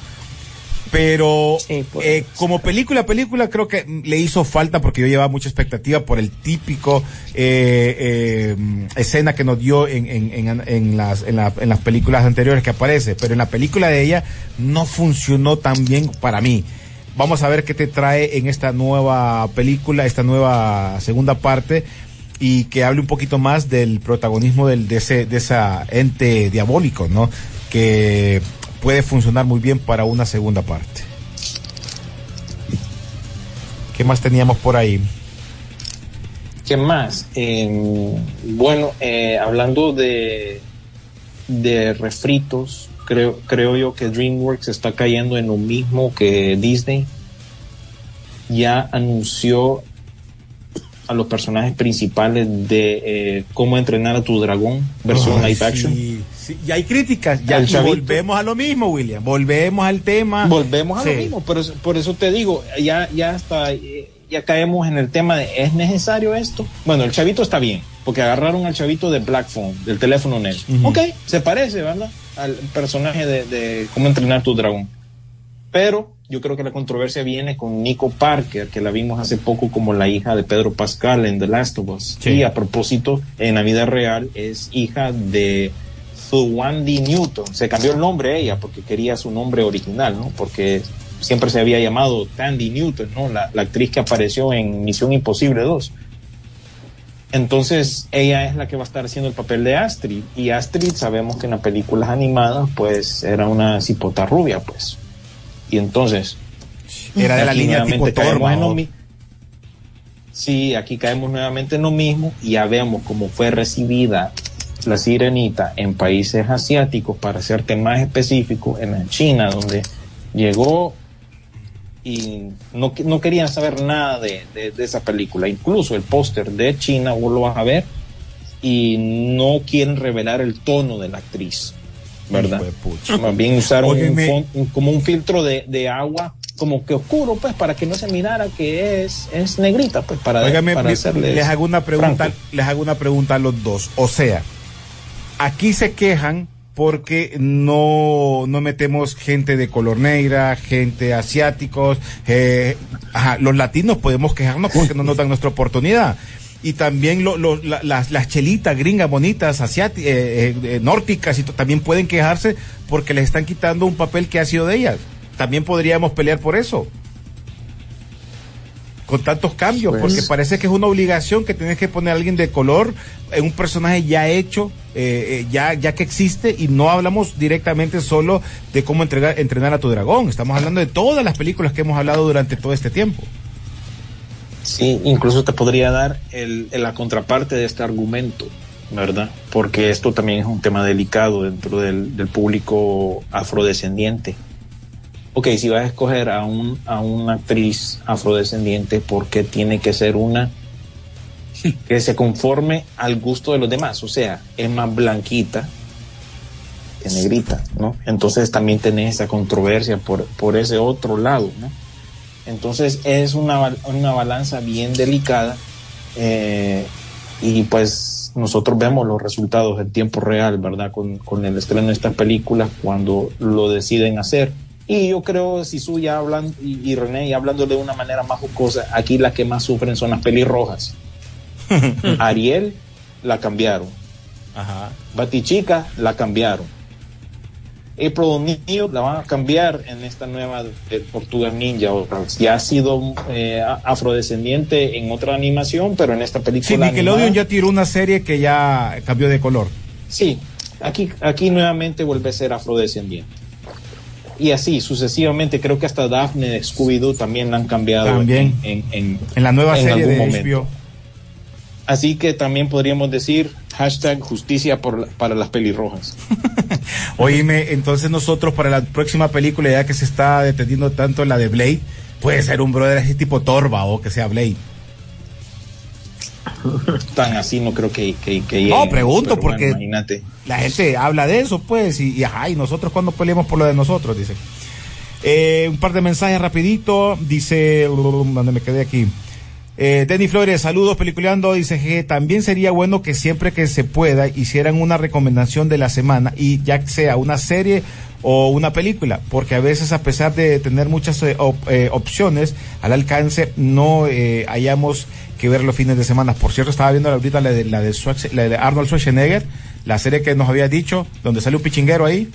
Pero Sí, pues. eh, como película, película creo que le hizo falta porque yo llevaba mucha expectativa por el típico eh, eh, escena que nos dio en, en, en, en las, en, la- en las películas anteriores que aparece, pero en la película de ella no funcionó tan bien para mí. Vamos a ver qué te trae en esta nueva película, esta nueva segunda parte y que hable un poquito más del protagonismo del, de ese de esa ente diabólico, ¿no? Que puede funcionar muy bien para una segunda parte. ¿Qué más teníamos por ahí? ¿Qué más? Eh, bueno, eh, hablando de, de refritos, creo, creo yo que DreamWorks está cayendo en lo mismo que Disney. Ya anunció a los personajes principales de eh, cómo entrenar a tu dragón, versión Ay, live action. sí, Y hay críticas. Ya y volvemos a lo mismo, William. Volvemos al tema. Volvemos a Sí. lo mismo, por eso, por eso te digo, ya, ya eh, ya caemos en el tema de ¿es necesario esto? Bueno, el chavito está bien, porque agarraron al chavito de Black Phone, del teléfono negro. Ujú. Ok, se parece, ¿verdad? Al personaje de, de cómo entrenar tu dragón. Pero yo creo que la controversia viene con Nico Parker, que la vimos hace poco como la hija de Pedro Pascal en The Last of Us. Sí. Y a propósito, en la vida real es hija de Thuwandi Newton. Se cambió el nombre ella porque quería su nombre original, ¿no? Porque siempre se había llamado Tandy Newton, ¿no? La, la actriz que apareció en Misión Imposible 2. Entonces, ella es la que va a estar haciendo el papel de Astrid. Y Astrid sabemos que en las películas animadas, pues, era una cipota rubia, pues. Y entonces, Era de la línea tipo Torma. en lo o- mi- Sí, aquí caemos nuevamente en lo mismo y ya vemos cómo fue recibida la sirenita en países asiáticos, para serte más específico, en la China, donde llegó y no, no querían saber nada de, de- de esa película. Incluso el póster de China, vos lo vas a ver, y no quieren revelar el tono de la actriz, ¿verdad? Más bien usaron un un- como un filtro de, de agua, como que oscuro, pues, para que no se mirara que es, es negrita, pues, para, Óigame, para hacerles les hago una pregunta, franco. les hago una pregunta a los dos. O sea, aquí se quejan porque no, no metemos gente de color negra, gente asiáticos, eh, ajá, los latinos podemos quejarnos porque no nos dan nuestra oportunidad. Y también lo- lo- la- las, las chelitas gringas bonitas, asiáticas, nórdicas, y también pueden quejarse porque les están quitando un papel que ha sido de ellas. También podríamos pelear por eso con tantos cambios, Pues- porque parece que es una obligación que tienes que poner a alguien de color en un personaje ya hecho, eh, eh, ya, ya que existe, y no hablamos directamente solo de cómo entregar, entrenar a tu dragón, estamos hablando de todas las películas que hemos hablado durante todo este tiempo. Sí, incluso te podría dar el, la contraparte de este argumento, ¿verdad? Porque esto también es un tema delicado dentro del, del público afrodescendiente. Ok, si vas a escoger a, un, a una actriz afrodescendiente, ¿por qué tiene que ser una que se conforme al gusto de los demás? O sea, es más blanquita que negrita, ¿no? Entonces también tenés esa controversia por ese otro lado, ¿no? Entonces es una, una balanza bien delicada eh, y pues nosotros vemos los resultados en tiempo real, ¿verdad? Con, con el estreno de estas películas cuando lo deciden hacer. Y yo creo, Sisu ya hablando, y, y René ya hablando de una manera más jocosa, aquí las que más sufren son las pelirrojas. Ariel la cambiaron. Ajá. Batichica la cambiaron. April O'Neil la van a cambiar en esta nueva de Tortugas Ninja. Ya ha sido eh, afrodescendiente en otra animación, pero en esta Sí, película. Nickelodeon animada- ya tiró una serie que ya cambió de color. Sí, aquí, aquí nuevamente vuelve a ser afrodescendiente. Y así sucesivamente, creo que hasta Daphne de Scooby-Doo también la han cambiado También. En, en- En la nueva en serie algún de momento. HBO. Así que también podríamos decir hashtag justicia por la- para las pelirrojas. Oíme, entonces nosotros para la próxima película, ya que se está deteniendo tanto la de Blade, puede ser un brother así tipo Torba o que sea Blade. Tan así no creo que... que, que No, lleguen, pregunto, bueno, porque- imagínate. La gente habla de eso, pues, y, y ajá, y nosotros cuando peleamos por lo de nosotros, dice. Eh, un par de mensajes rapidito, dice, donde me quedé aquí. Eh, Denny Flores, saludos peliculeando, dice que también sería bueno que siempre que se pueda hicieran una recomendación de la semana y ya sea una serie o una película, porque a veces a pesar de tener muchas eh, op- eh, opciones al alcance, no eh, hayamos que ver los fines de semana. Por cierto, estaba viendo ahorita la de, la de, Schwarze- la de Arnold Schwarzenegger, la serie que nos había dicho, donde sale un pichinguero ahí.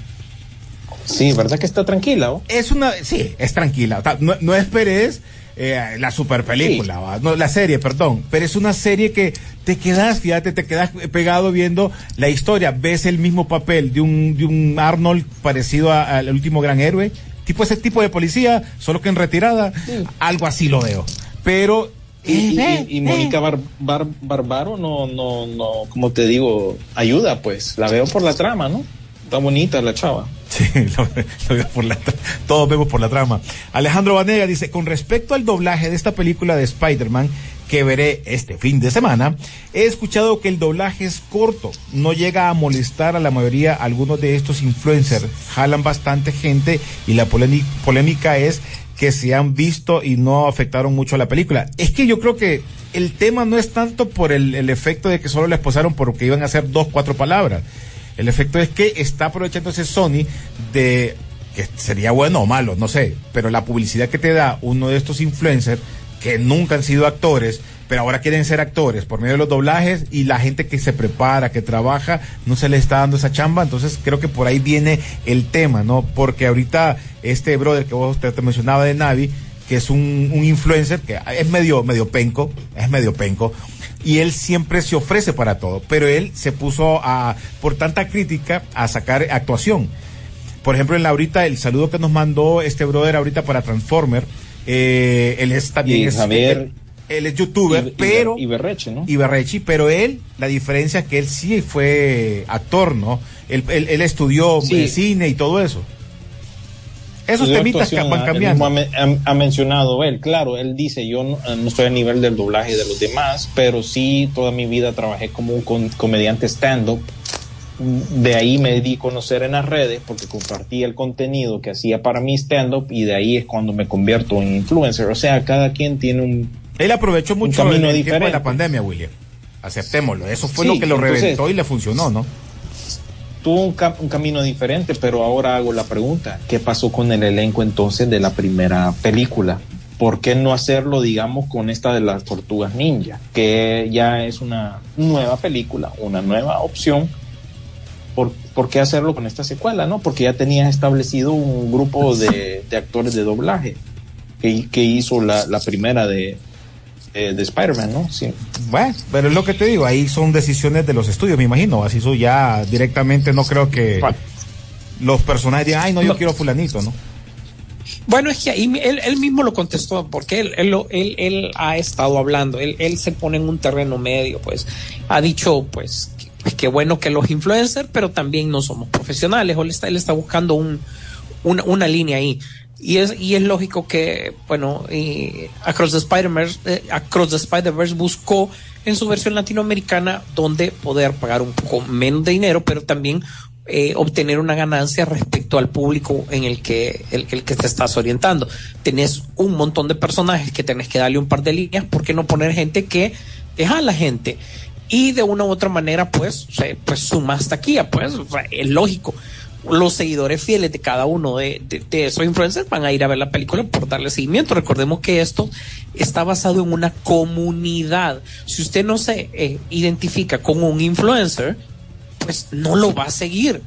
Sí, ¿verdad que está tranquila? oh? Es una, sí, es tranquila. No, no esperes eh, la super película, no, la serie, perdón, pero es una serie que te quedas, fíjate, te quedas pegado viendo la historia, ves el mismo papel de un, de un Arnold parecido al último gran héroe, tipo ese tipo de policía, solo que en retirada, algo así lo veo. Pero Y, y- y- y Mónica Bar- Bar- Barbaro no, no, no, como te digo, ayuda pues. La veo por la trama, ¿no? Está bonita la chava. Sí, lo, lo veo por la todos vemos por la trama. Alejandro Vanega dice, con respecto al doblaje de esta película de Spider-Man que veré este fin de semana, he escuchado que el doblaje es corto, no llega a molestar a la mayoría, algunos de estos influencers jalan bastante gente y la polémi- polémica es que se han visto y no afectaron mucho a la película. Es que yo creo que el tema no es tanto por el, efecto de que solo les posaron porque iban a hacer dos, cuatro palabras. El efecto es que está aprovechándose Sony de que sería bueno o malo, no sé, pero la publicidad que te da uno de estos influencers que nunca han sido actores, pero ahora quieren ser actores por medio de los doblajes y la gente que se prepara, que trabaja, no se le está dando esa chamba, entonces creo que por ahí viene el tema, ¿no? Porque ahorita este brother que vos te, te mencionaba de Navi, que es un, un influencer que es medio, medio penco, es medio penco, y él siempre se ofrece para todo, pero él se puso a, por tanta crítica, a sacar actuación. Por ejemplo, en la ahorita, el saludo que nos mandó este brother ahorita para Transformer, eh, él es también Y es, Javier- él, él es youtuber, Y- pero Y Berreche, ¿no? y pero él, la diferencia es que él sí fue actor, ¿no? Él, él, él estudió Sí. cine y todo eso. Esos temitas que van cambiando. Ha, ha- mencionado él, claro, él dice, yo no, no estoy a nivel del doblaje de los demás, pero sí toda mi vida trabajé como un comediante stand-up. De ahí me di a conocer en las redes porque compartía el contenido que hacía para mi stand-up y de ahí es cuando me convierto en influencer. O sea, cada quien tiene un... Él aprovechó mucho el, el tiempo de la pandemia, William. Aceptémoslo. Eso fue Sí, lo que lo entonces- reventó y le funcionó, ¿no? Tuvo un, cam- un camino diferente, pero ahora hago la pregunta, ¿qué pasó con el elenco entonces de la primera película? ¿Por qué no hacerlo, digamos, con esta de las tortugas ninja? Que ya es una nueva película, una nueva opción. ¿Por, qué hacerlo con esta secuela? no Porque ya tenías establecido un grupo de, actores de doblaje que, hizo la primera de, de, de Spider-Man, ¿no? Sí. Bueno, pero es lo que te digo, ahí son decisiones de los estudios, me imagino. Así eso ya directamente no creo que los personajes digan, ay, no, yo No. quiero fulanito, ¿no? Bueno, es que ahí él, él mismo lo contestó, porque él, él, él, él ha estado hablando, él, él se pone en un terreno medio, pues ha dicho, pues, que, pues, que bueno que los influencers, pero también no somos profesionales, o él está, él está buscando un, una, una línea ahí. Y es, y es lógico que, bueno, y Across the Spider-Verse, eh, Spider-Verse buscó en su versión latinoamericana donde poder pagar un poco menos de dinero, pero también eh, obtener una ganancia respecto al público en el que, el, que te estás orientando. Tenés un montón de personajes que tenés que darle un par de líneas, ¿por qué no poner gente que deja a la gente? Y de una u otra manera, pues, pues sumas taquilla, pues, es lógico. Los seguidores fieles de cada uno de, de- esos influencers van a ir a ver la película por darle seguimiento. Recordemos que esto está basado en una comunidad. Si usted no se eh, identifica con un influencer, pues no lo va a seguir.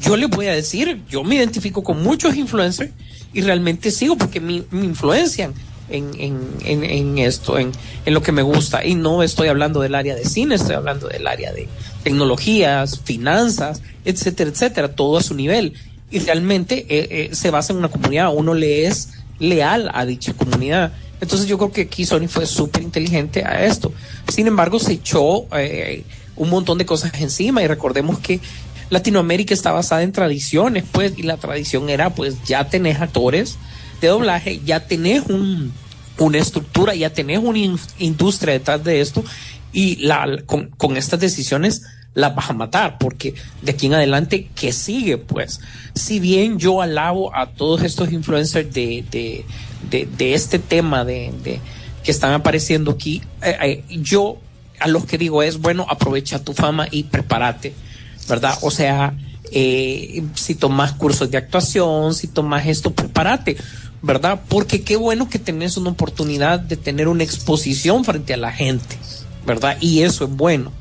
yo les voy a decir, yo me identifico con muchos influencers y realmente sigo porque me, me influencian en, en, en, en esto, en, en lo que me gusta. Y no estoy hablando del área de cine, estoy hablando del área de tecnologías, finanzas, etcétera, etcétera, todo a su nivel. Y realmente eh, eh, se basa en una comunidad, uno le es leal a dicha comunidad. Entonces yo creo que aquí Sony fue súper inteligente a esto. Sin embargo, se echó eh, un montón de cosas encima y recordemos que Latinoamérica está basada en tradiciones, pues, y la tradición era, pues, ya tenés actores de doblaje, ya tenés un, una estructura, ya tenés una in- industria detrás de esto y la, con, estas decisiones las vas a matar porque de aquí en adelante, ¿qué sigue? Pues, si bien yo alabo a todos estos influencers de, de, de, de este tema de, de que están apareciendo aquí, eh, eh, yo a los que digo es, bueno, aprovecha tu fama y prepárate, ¿verdad? O sea, eh, si tomas cursos de actuación, si tomas esto, prepárate, ¿verdad? Porque qué bueno que tenés una oportunidad de tener una exposición frente a la gente, ¿verdad? Y eso es bueno.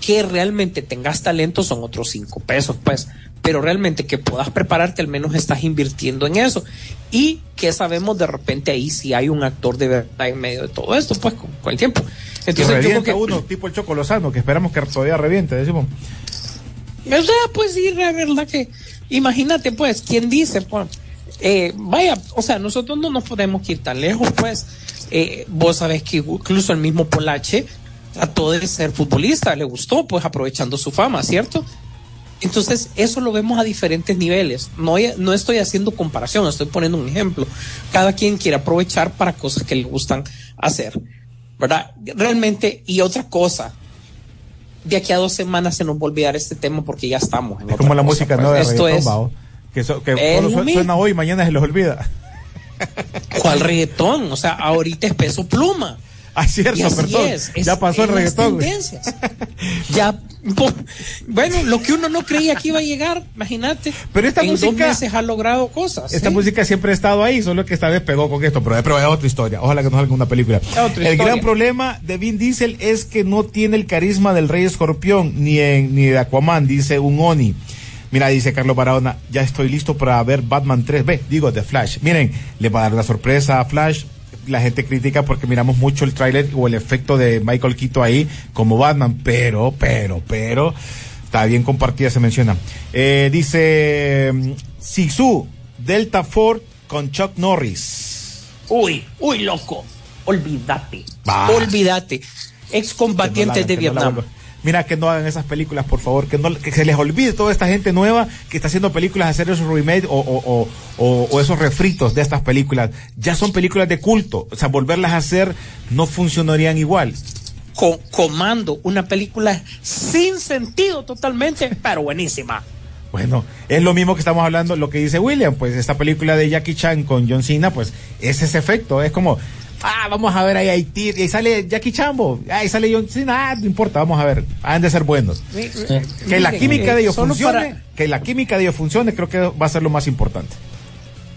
Que realmente tengas talento son otros cinco pesos, pues, pero realmente que puedas prepararte, al menos estás invirtiendo en eso. Y que sabemos de repente ahí si hay un actor de verdad en medio de todo esto, pues, con, con el tiempo. Que Entonces, yo creo que uno, tipo el Choco Lozano, que esperamos que todavía reviente, decimos. O sea, pues sí, la verdad que, imagínate, pues, ¿quién dice? Pues, eh, vaya, o sea, nosotros no nos podemos ir tan lejos, pues. Eh, vos sabés que incluso el mismo Polache trató de ser futbolista, le gustó, pues, aprovechando su fama, ¿cierto? Entonces, eso lo vemos a diferentes niveles. No, no estoy haciendo comparación, estoy poniendo un ejemplo. Cada quien quiere aprovechar para cosas que le gustan hacer, ¿verdad? Realmente, y otra cosa, de aquí a dos semanas se nos va a olvidar este tema porque ya estamos en Es como la cosa, música pues. de Esto es, que, so- que Es solo su- suena hoy mañana se les olvida. ¿Cuál reggaetón? O sea, ahorita es peso pluma. Ah, cierto, Y así perdón. es, es- ya pasó el reggaetón. Ya, po- bueno, lo que uno no creía que iba a llegar, imagínate. Pero esta en dos música- meses ha logrado cosas. Esta ¿sí? música siempre ha estado ahí, solo que esta vez pegó con esto, pero, pero es otra historia. Ojalá que nos salga una película. El historia. gran problema de Vin Diesel es que no tiene el carisma del Rey Escorpión ni, en, ni de Aquaman, dice un Oni. Mira, dice Carlos Barahona, ya estoy listo para ver Batman 3B, digo, de Flash. Miren, le va a dar la sorpresa a Flash. La gente critica porque miramos mucho el tráiler o el efecto de Michael Quito ahí como Batman, pero, pero, pero, está bien compartida, se menciona. Eh, dice mm, Sisu, Delta Ford con Chuck Norris. Uy, uy, loco. Olvídate. Olvídate. No Excombatientes de no la Vietnam. Mira que no hagan esas películas, por favor, que no que se les olvide toda esta gente nueva que está haciendo películas, hacer esos remakes o, o, o, esos refritos de estas películas. Ya son películas de culto, o sea, volverlas a hacer no funcionarían igual. Co- comando, una película sin sentido totalmente, pero buenísima. Bueno, es lo mismo que estamos hablando, lo que dice William, pues esta película de Jackie Chan con John Cena, pues es ese efecto, es como, ah, vamos a ver ahí Haití, y ahí sale Jackie Chambo, ahí sale John Cena, ah, no importa, vamos a ver, han de ser buenos. Que la química de ellos solo funcione, para- que la química de ellos funcione, creo que va a ser lo más importante.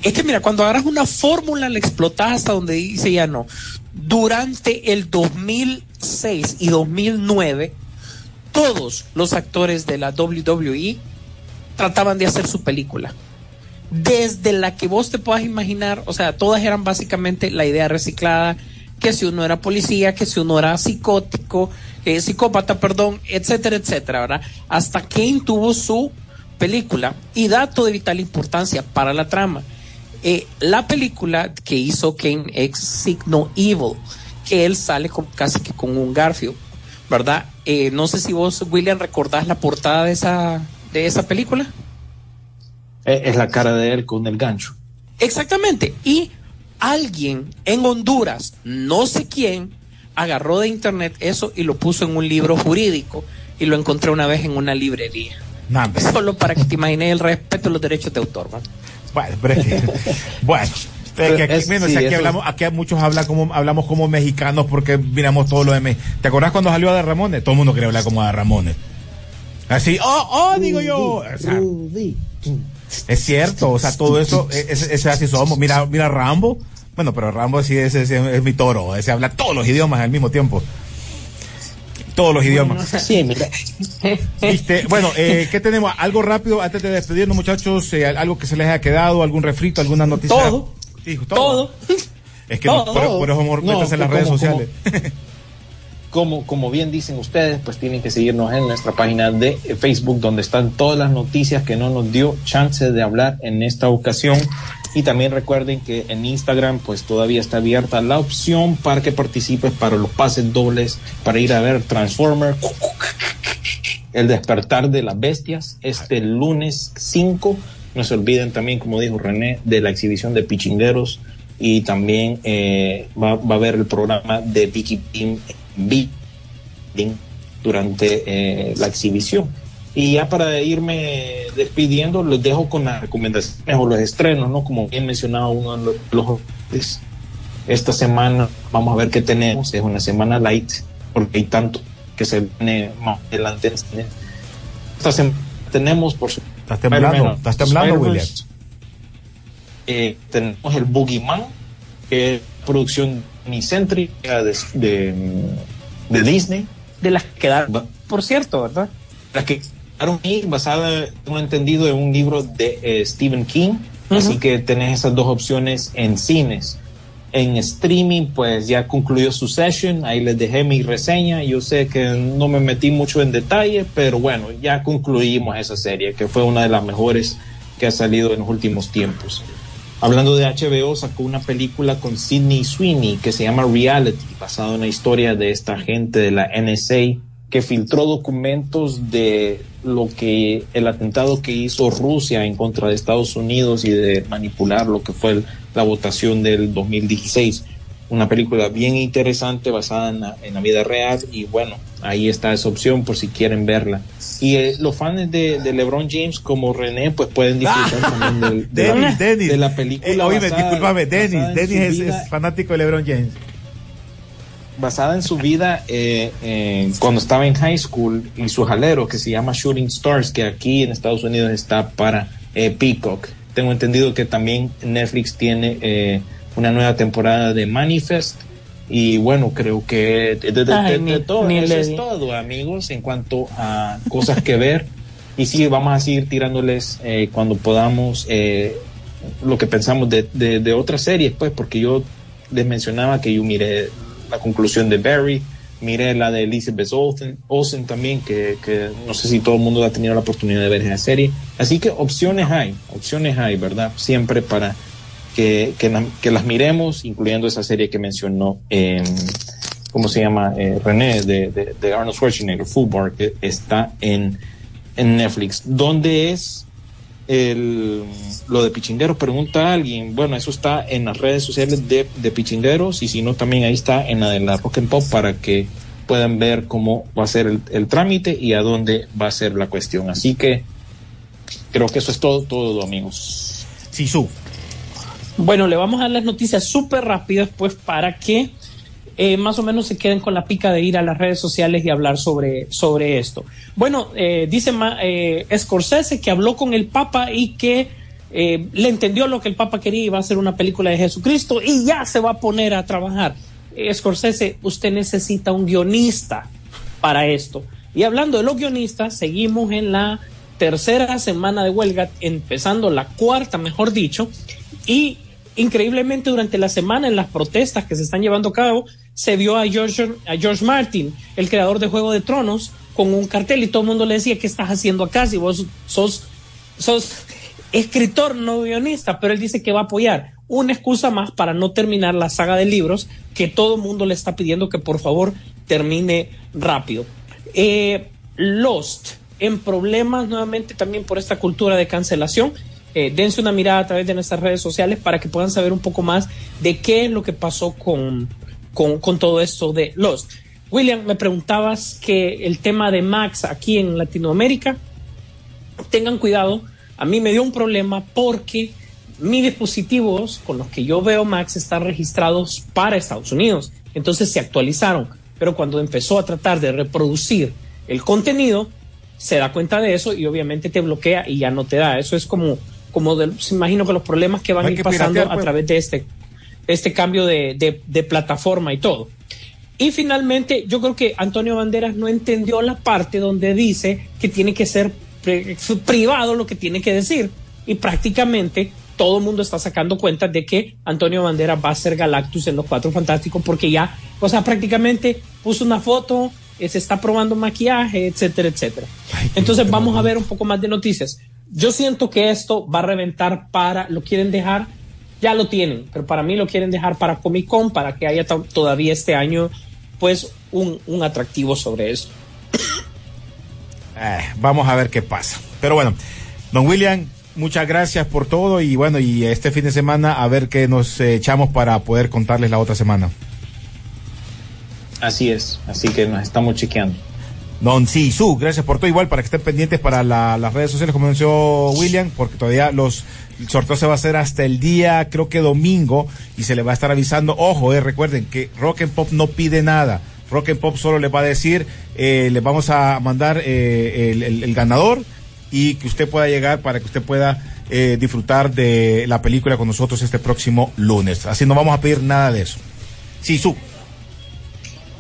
Es que mira, cuando agarras una fórmula, la explotas hasta donde dice ya no. Durante el 2006 y 2009, todos los actores de la WWE trataban de hacer su película. Desde la que vos te puedas imaginar, o sea, todas eran básicamente la idea reciclada, que si uno era policía, que si uno era psicótico, eh, psicópata, perdón, etcétera, etcétera, ¿verdad? Hasta Kane tuvo su película y dato de vital importancia para la trama. Eh, la película que hizo Kane es Signo Evil, que él sale casi que con un Garfield, ¿verdad? Eh, no sé si vos, William, recordás la portada de esa, de esa película. Eh, Es la cara de él con el gancho. Exactamente. Y alguien en Honduras, no sé quién, agarró de internet eso y lo puso en un libro jurídico y lo encontré una vez en una librería. Nah. Solo para que te imagines el respeto a los derechos de autor, ¿va? Bueno, pero es que, bueno. Pero que aquí, es- menos, sí, aquí eso- hablamos, aquí muchos hablan como, hablamos como mexicanos porque miramos todo lo de Me- ¿Te acordás cuando salió de Ramones? Todo el mundo quería hablar como de Ramones. Así, oh, oh, digo yo. O sea, es cierto, o sea, todo eso, e, es, es así somos. Mira, mira Rambo. Bueno, pero Rambo sí es, es, es mi toro, ese habla todos los idiomas al mismo tiempo. todos los idiomas. Sí, mira. ¿Viste? Bueno, eh, ¿qué tenemos? Algo rápido antes de despedirnos, muchachos. eh, algo que se les haya quedado, algún refrito, alguna noticia. Todo. Todo. Es que no, por, por eso amor, No, métanse en las redes como- sociales. Como, como bien dicen ustedes, pues tienen que seguirnos en nuestra página de Facebook, donde están todas las noticias que no nos dio chance de hablar en esta ocasión. Y también recuerden que en Instagram, pues todavía está abierta la opción para que participes para los pases dobles, para ir a ver Transformer, El despertar de las bestias, este lunes 5. No se olviden también, como dijo René, de la exhibición de Pichingueros y también eh, va, va a haber el programa de Vicky Team Beating durante eh, la exhibición. Y ya para irme despidiendo, les dejo con las recomendaciones o los estrenos, ¿no? Como bien mencionaba uno de los, los esta semana vamos a ver qué tenemos. Es una semana light porque hay tanto que se viene más adelante. Esta semana tenemos por su Estás temblando, estás temblando, William. Eh, tenemos el Boogeyman, que es producción unicéntrica de, de, de Disney. De las que quedaron, por cierto, ¿verdad? Las que quedaron ahí basada, tengo entendido, en un libro de eh, Stephen King. Así que tenés esas dos opciones en cines. En streaming, pues ya concluyó su session. Ahí les dejé mi reseña. Yo sé que no me metí mucho en detalle, pero bueno, ya concluimos esa serie, que fue una de las mejores que ha salido en los últimos tiempos. Hablando de HBO, sacó una película con Sidney Sweeney que se llama Reality, basada en la historia de esta gente de la NSA que filtró documentos de lo que el atentado que hizo Rusia en contra de Estados Unidos y de manipular lo que fue la votación del 2016. Una película bien interesante basada en la, en la vida real y bueno, ahí está esa opción por si quieren verla. Y eh, los fans de, de LeBron James como René pues pueden disfrutar también del- de, Dennis, Dennis. de la película. Eh, oíme, basada- discúlpame, Dennis. Dennis es, vida es fanático de LeBron James. basada en su vida eh, eh, cuando estaba en high school y su jalero que se llama Shooting Stars, que aquí en Estados Unidos está para eh, Peacock. Tengo entendido que también Netflix tiene eh, una nueva temporada de Manifest. Y bueno, creo que de, de- Ay, de- ni- de todo, ni eso es todo, amigos, en cuanto a cosas que ver. Y sí, vamos a seguir tirándoles eh, cuando podamos eh, lo que pensamos de, de, de otras series, pues, porque yo les mencionaba que yo miré la conclusión de Barry, miré la de Elizabeth Olsen, Olsen también, que, que no sé si todo el mundo ha tenido la oportunidad de ver esa serie. Así que opciones hay, opciones hay, ¿verdad? Siempre para que, que, la- que las miremos, incluyendo esa serie que mencionó, eh, ¿cómo se llama? Eh, René, de, de, de Arnold Schwarzenegger, Football, que está en, en Netflix. ¿Dónde es el, lo de Pichingueros? Pregunta a alguien. Bueno, eso está en las redes sociales de, de Pichingueros y si no, también ahí está en la de la Rock and Pop para que puedan ver cómo va a ser el, el trámite y a dónde va a ser la cuestión. Así que creo que eso es todo, todo, amigos. Sisu. Bueno, le vamos a dar las noticias súper rápidas, pues, para que eh, más o menos se queden con la pica de ir a las redes sociales y hablar sobre, sobre esto. Bueno, eh, dice eh, Scorsese que habló con el Papa y que eh, le entendió lo que el Papa quería y va a hacer una película de Jesucristo y ya se va a poner a trabajar. Scorsese, usted necesita un guionista para esto. Y hablando de los guionistas, seguimos en la tercera semana de huelga, empezando la cuarta, mejor dicho, y increíblemente durante la semana en las protestas que se están llevando a cabo, se vio a George, a George Martin, el creador de Juego de Tronos, con un cartel y todo el mundo le decía, ¿qué estás haciendo acá si vos sos, escritor, no guionista? Pero él dice que va a apoyar. Una excusa más para no terminar la saga de libros que todo el mundo le está pidiendo que por favor termine rápido. Eh, Lost, en problemas nuevamente también por esta cultura de cancelación. Eh, dense una mirada a través de nuestras redes sociales para que puedan saber un poco más de qué es lo que pasó con, con, todo esto de Lost. William, me preguntabas que el tema de Max aquí en Latinoamérica, tengan cuidado, a mí me dio un problema porque mis dispositivos con los que yo veo Max están registrados para Estados Unidos, entonces se actualizaron, pero cuando empezó a tratar de reproducir el contenido, se da cuenta de eso y obviamente te bloquea y ya no te da. Eso es como, como de, se imagino que los problemas que van a ir pasando piratear, a pues. través de este, este cambio de, de- de plataforma y todo. Y finalmente, yo creo que Antonio Banderas no entendió la parte donde dice que tiene que ser pri- privado lo que tiene que decir. Y prácticamente todo el mundo está sacando cuenta de que Antonio Banderas va a ser Galactus en los Cuatro Fantásticos porque ya, o sea, prácticamente puso una foto, eh, se está probando maquillaje, etcétera, etcétera. Entonces vamos a ver un poco más de noticias. Yo siento que esto va a reventar para, lo quieren dejar, ya lo tienen, pero para mí lo quieren dejar para Comic Con, para que haya to- todavía este año, pues, un, un atractivo sobre eso. Eh, vamos a ver qué pasa. Pero bueno, don William, muchas gracias por todo y bueno, y este fin de semana a ver qué nos eh, echamos para poder contarles la otra semana. Así es, así que nos estamos chequeando. Don Sisu, gracias por todo. Igual para que estén pendientes para la- las redes sociales, como mencionó William, porque todavía los el sorteo se va a hacer hasta el día, creo que domingo, y se le va a estar avisando. Ojo, eh, recuerden que Rock and Pop no pide nada. Rock and Pop solo le va a decir, eh, le vamos a mandar eh, el, ganador y que usted pueda llegar para que usted pueda eh, disfrutar de la película con nosotros este próximo lunes. Así no vamos a pedir nada de eso. Sisu.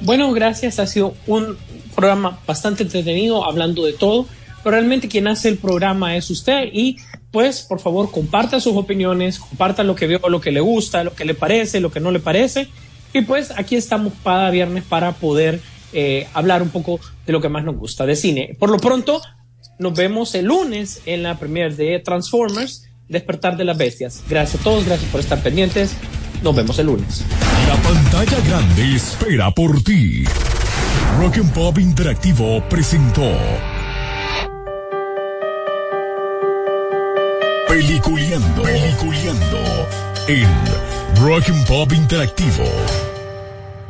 Bueno, gracias. Ha sido un programa bastante entretenido, hablando de todo. Pero realmente quien hace el programa es usted. Y pues, por favor, comparta sus opiniones, comparta lo que veo, lo que le gusta, lo que le parece, lo que no le parece. Y pues aquí estamos cada viernes para poder eh, hablar un poco de lo que más nos gusta de cine. Por lo pronto, nos vemos el lunes en la premiere de Transformers, Despertar de las Bestias. Gracias a todos, gracias por estar pendientes. Nos vemos el lunes. La pantalla grande espera por ti. Rock and Pop Interactivo presentó Peliculeando, Peliculeando en Rock and Pop Interactivo.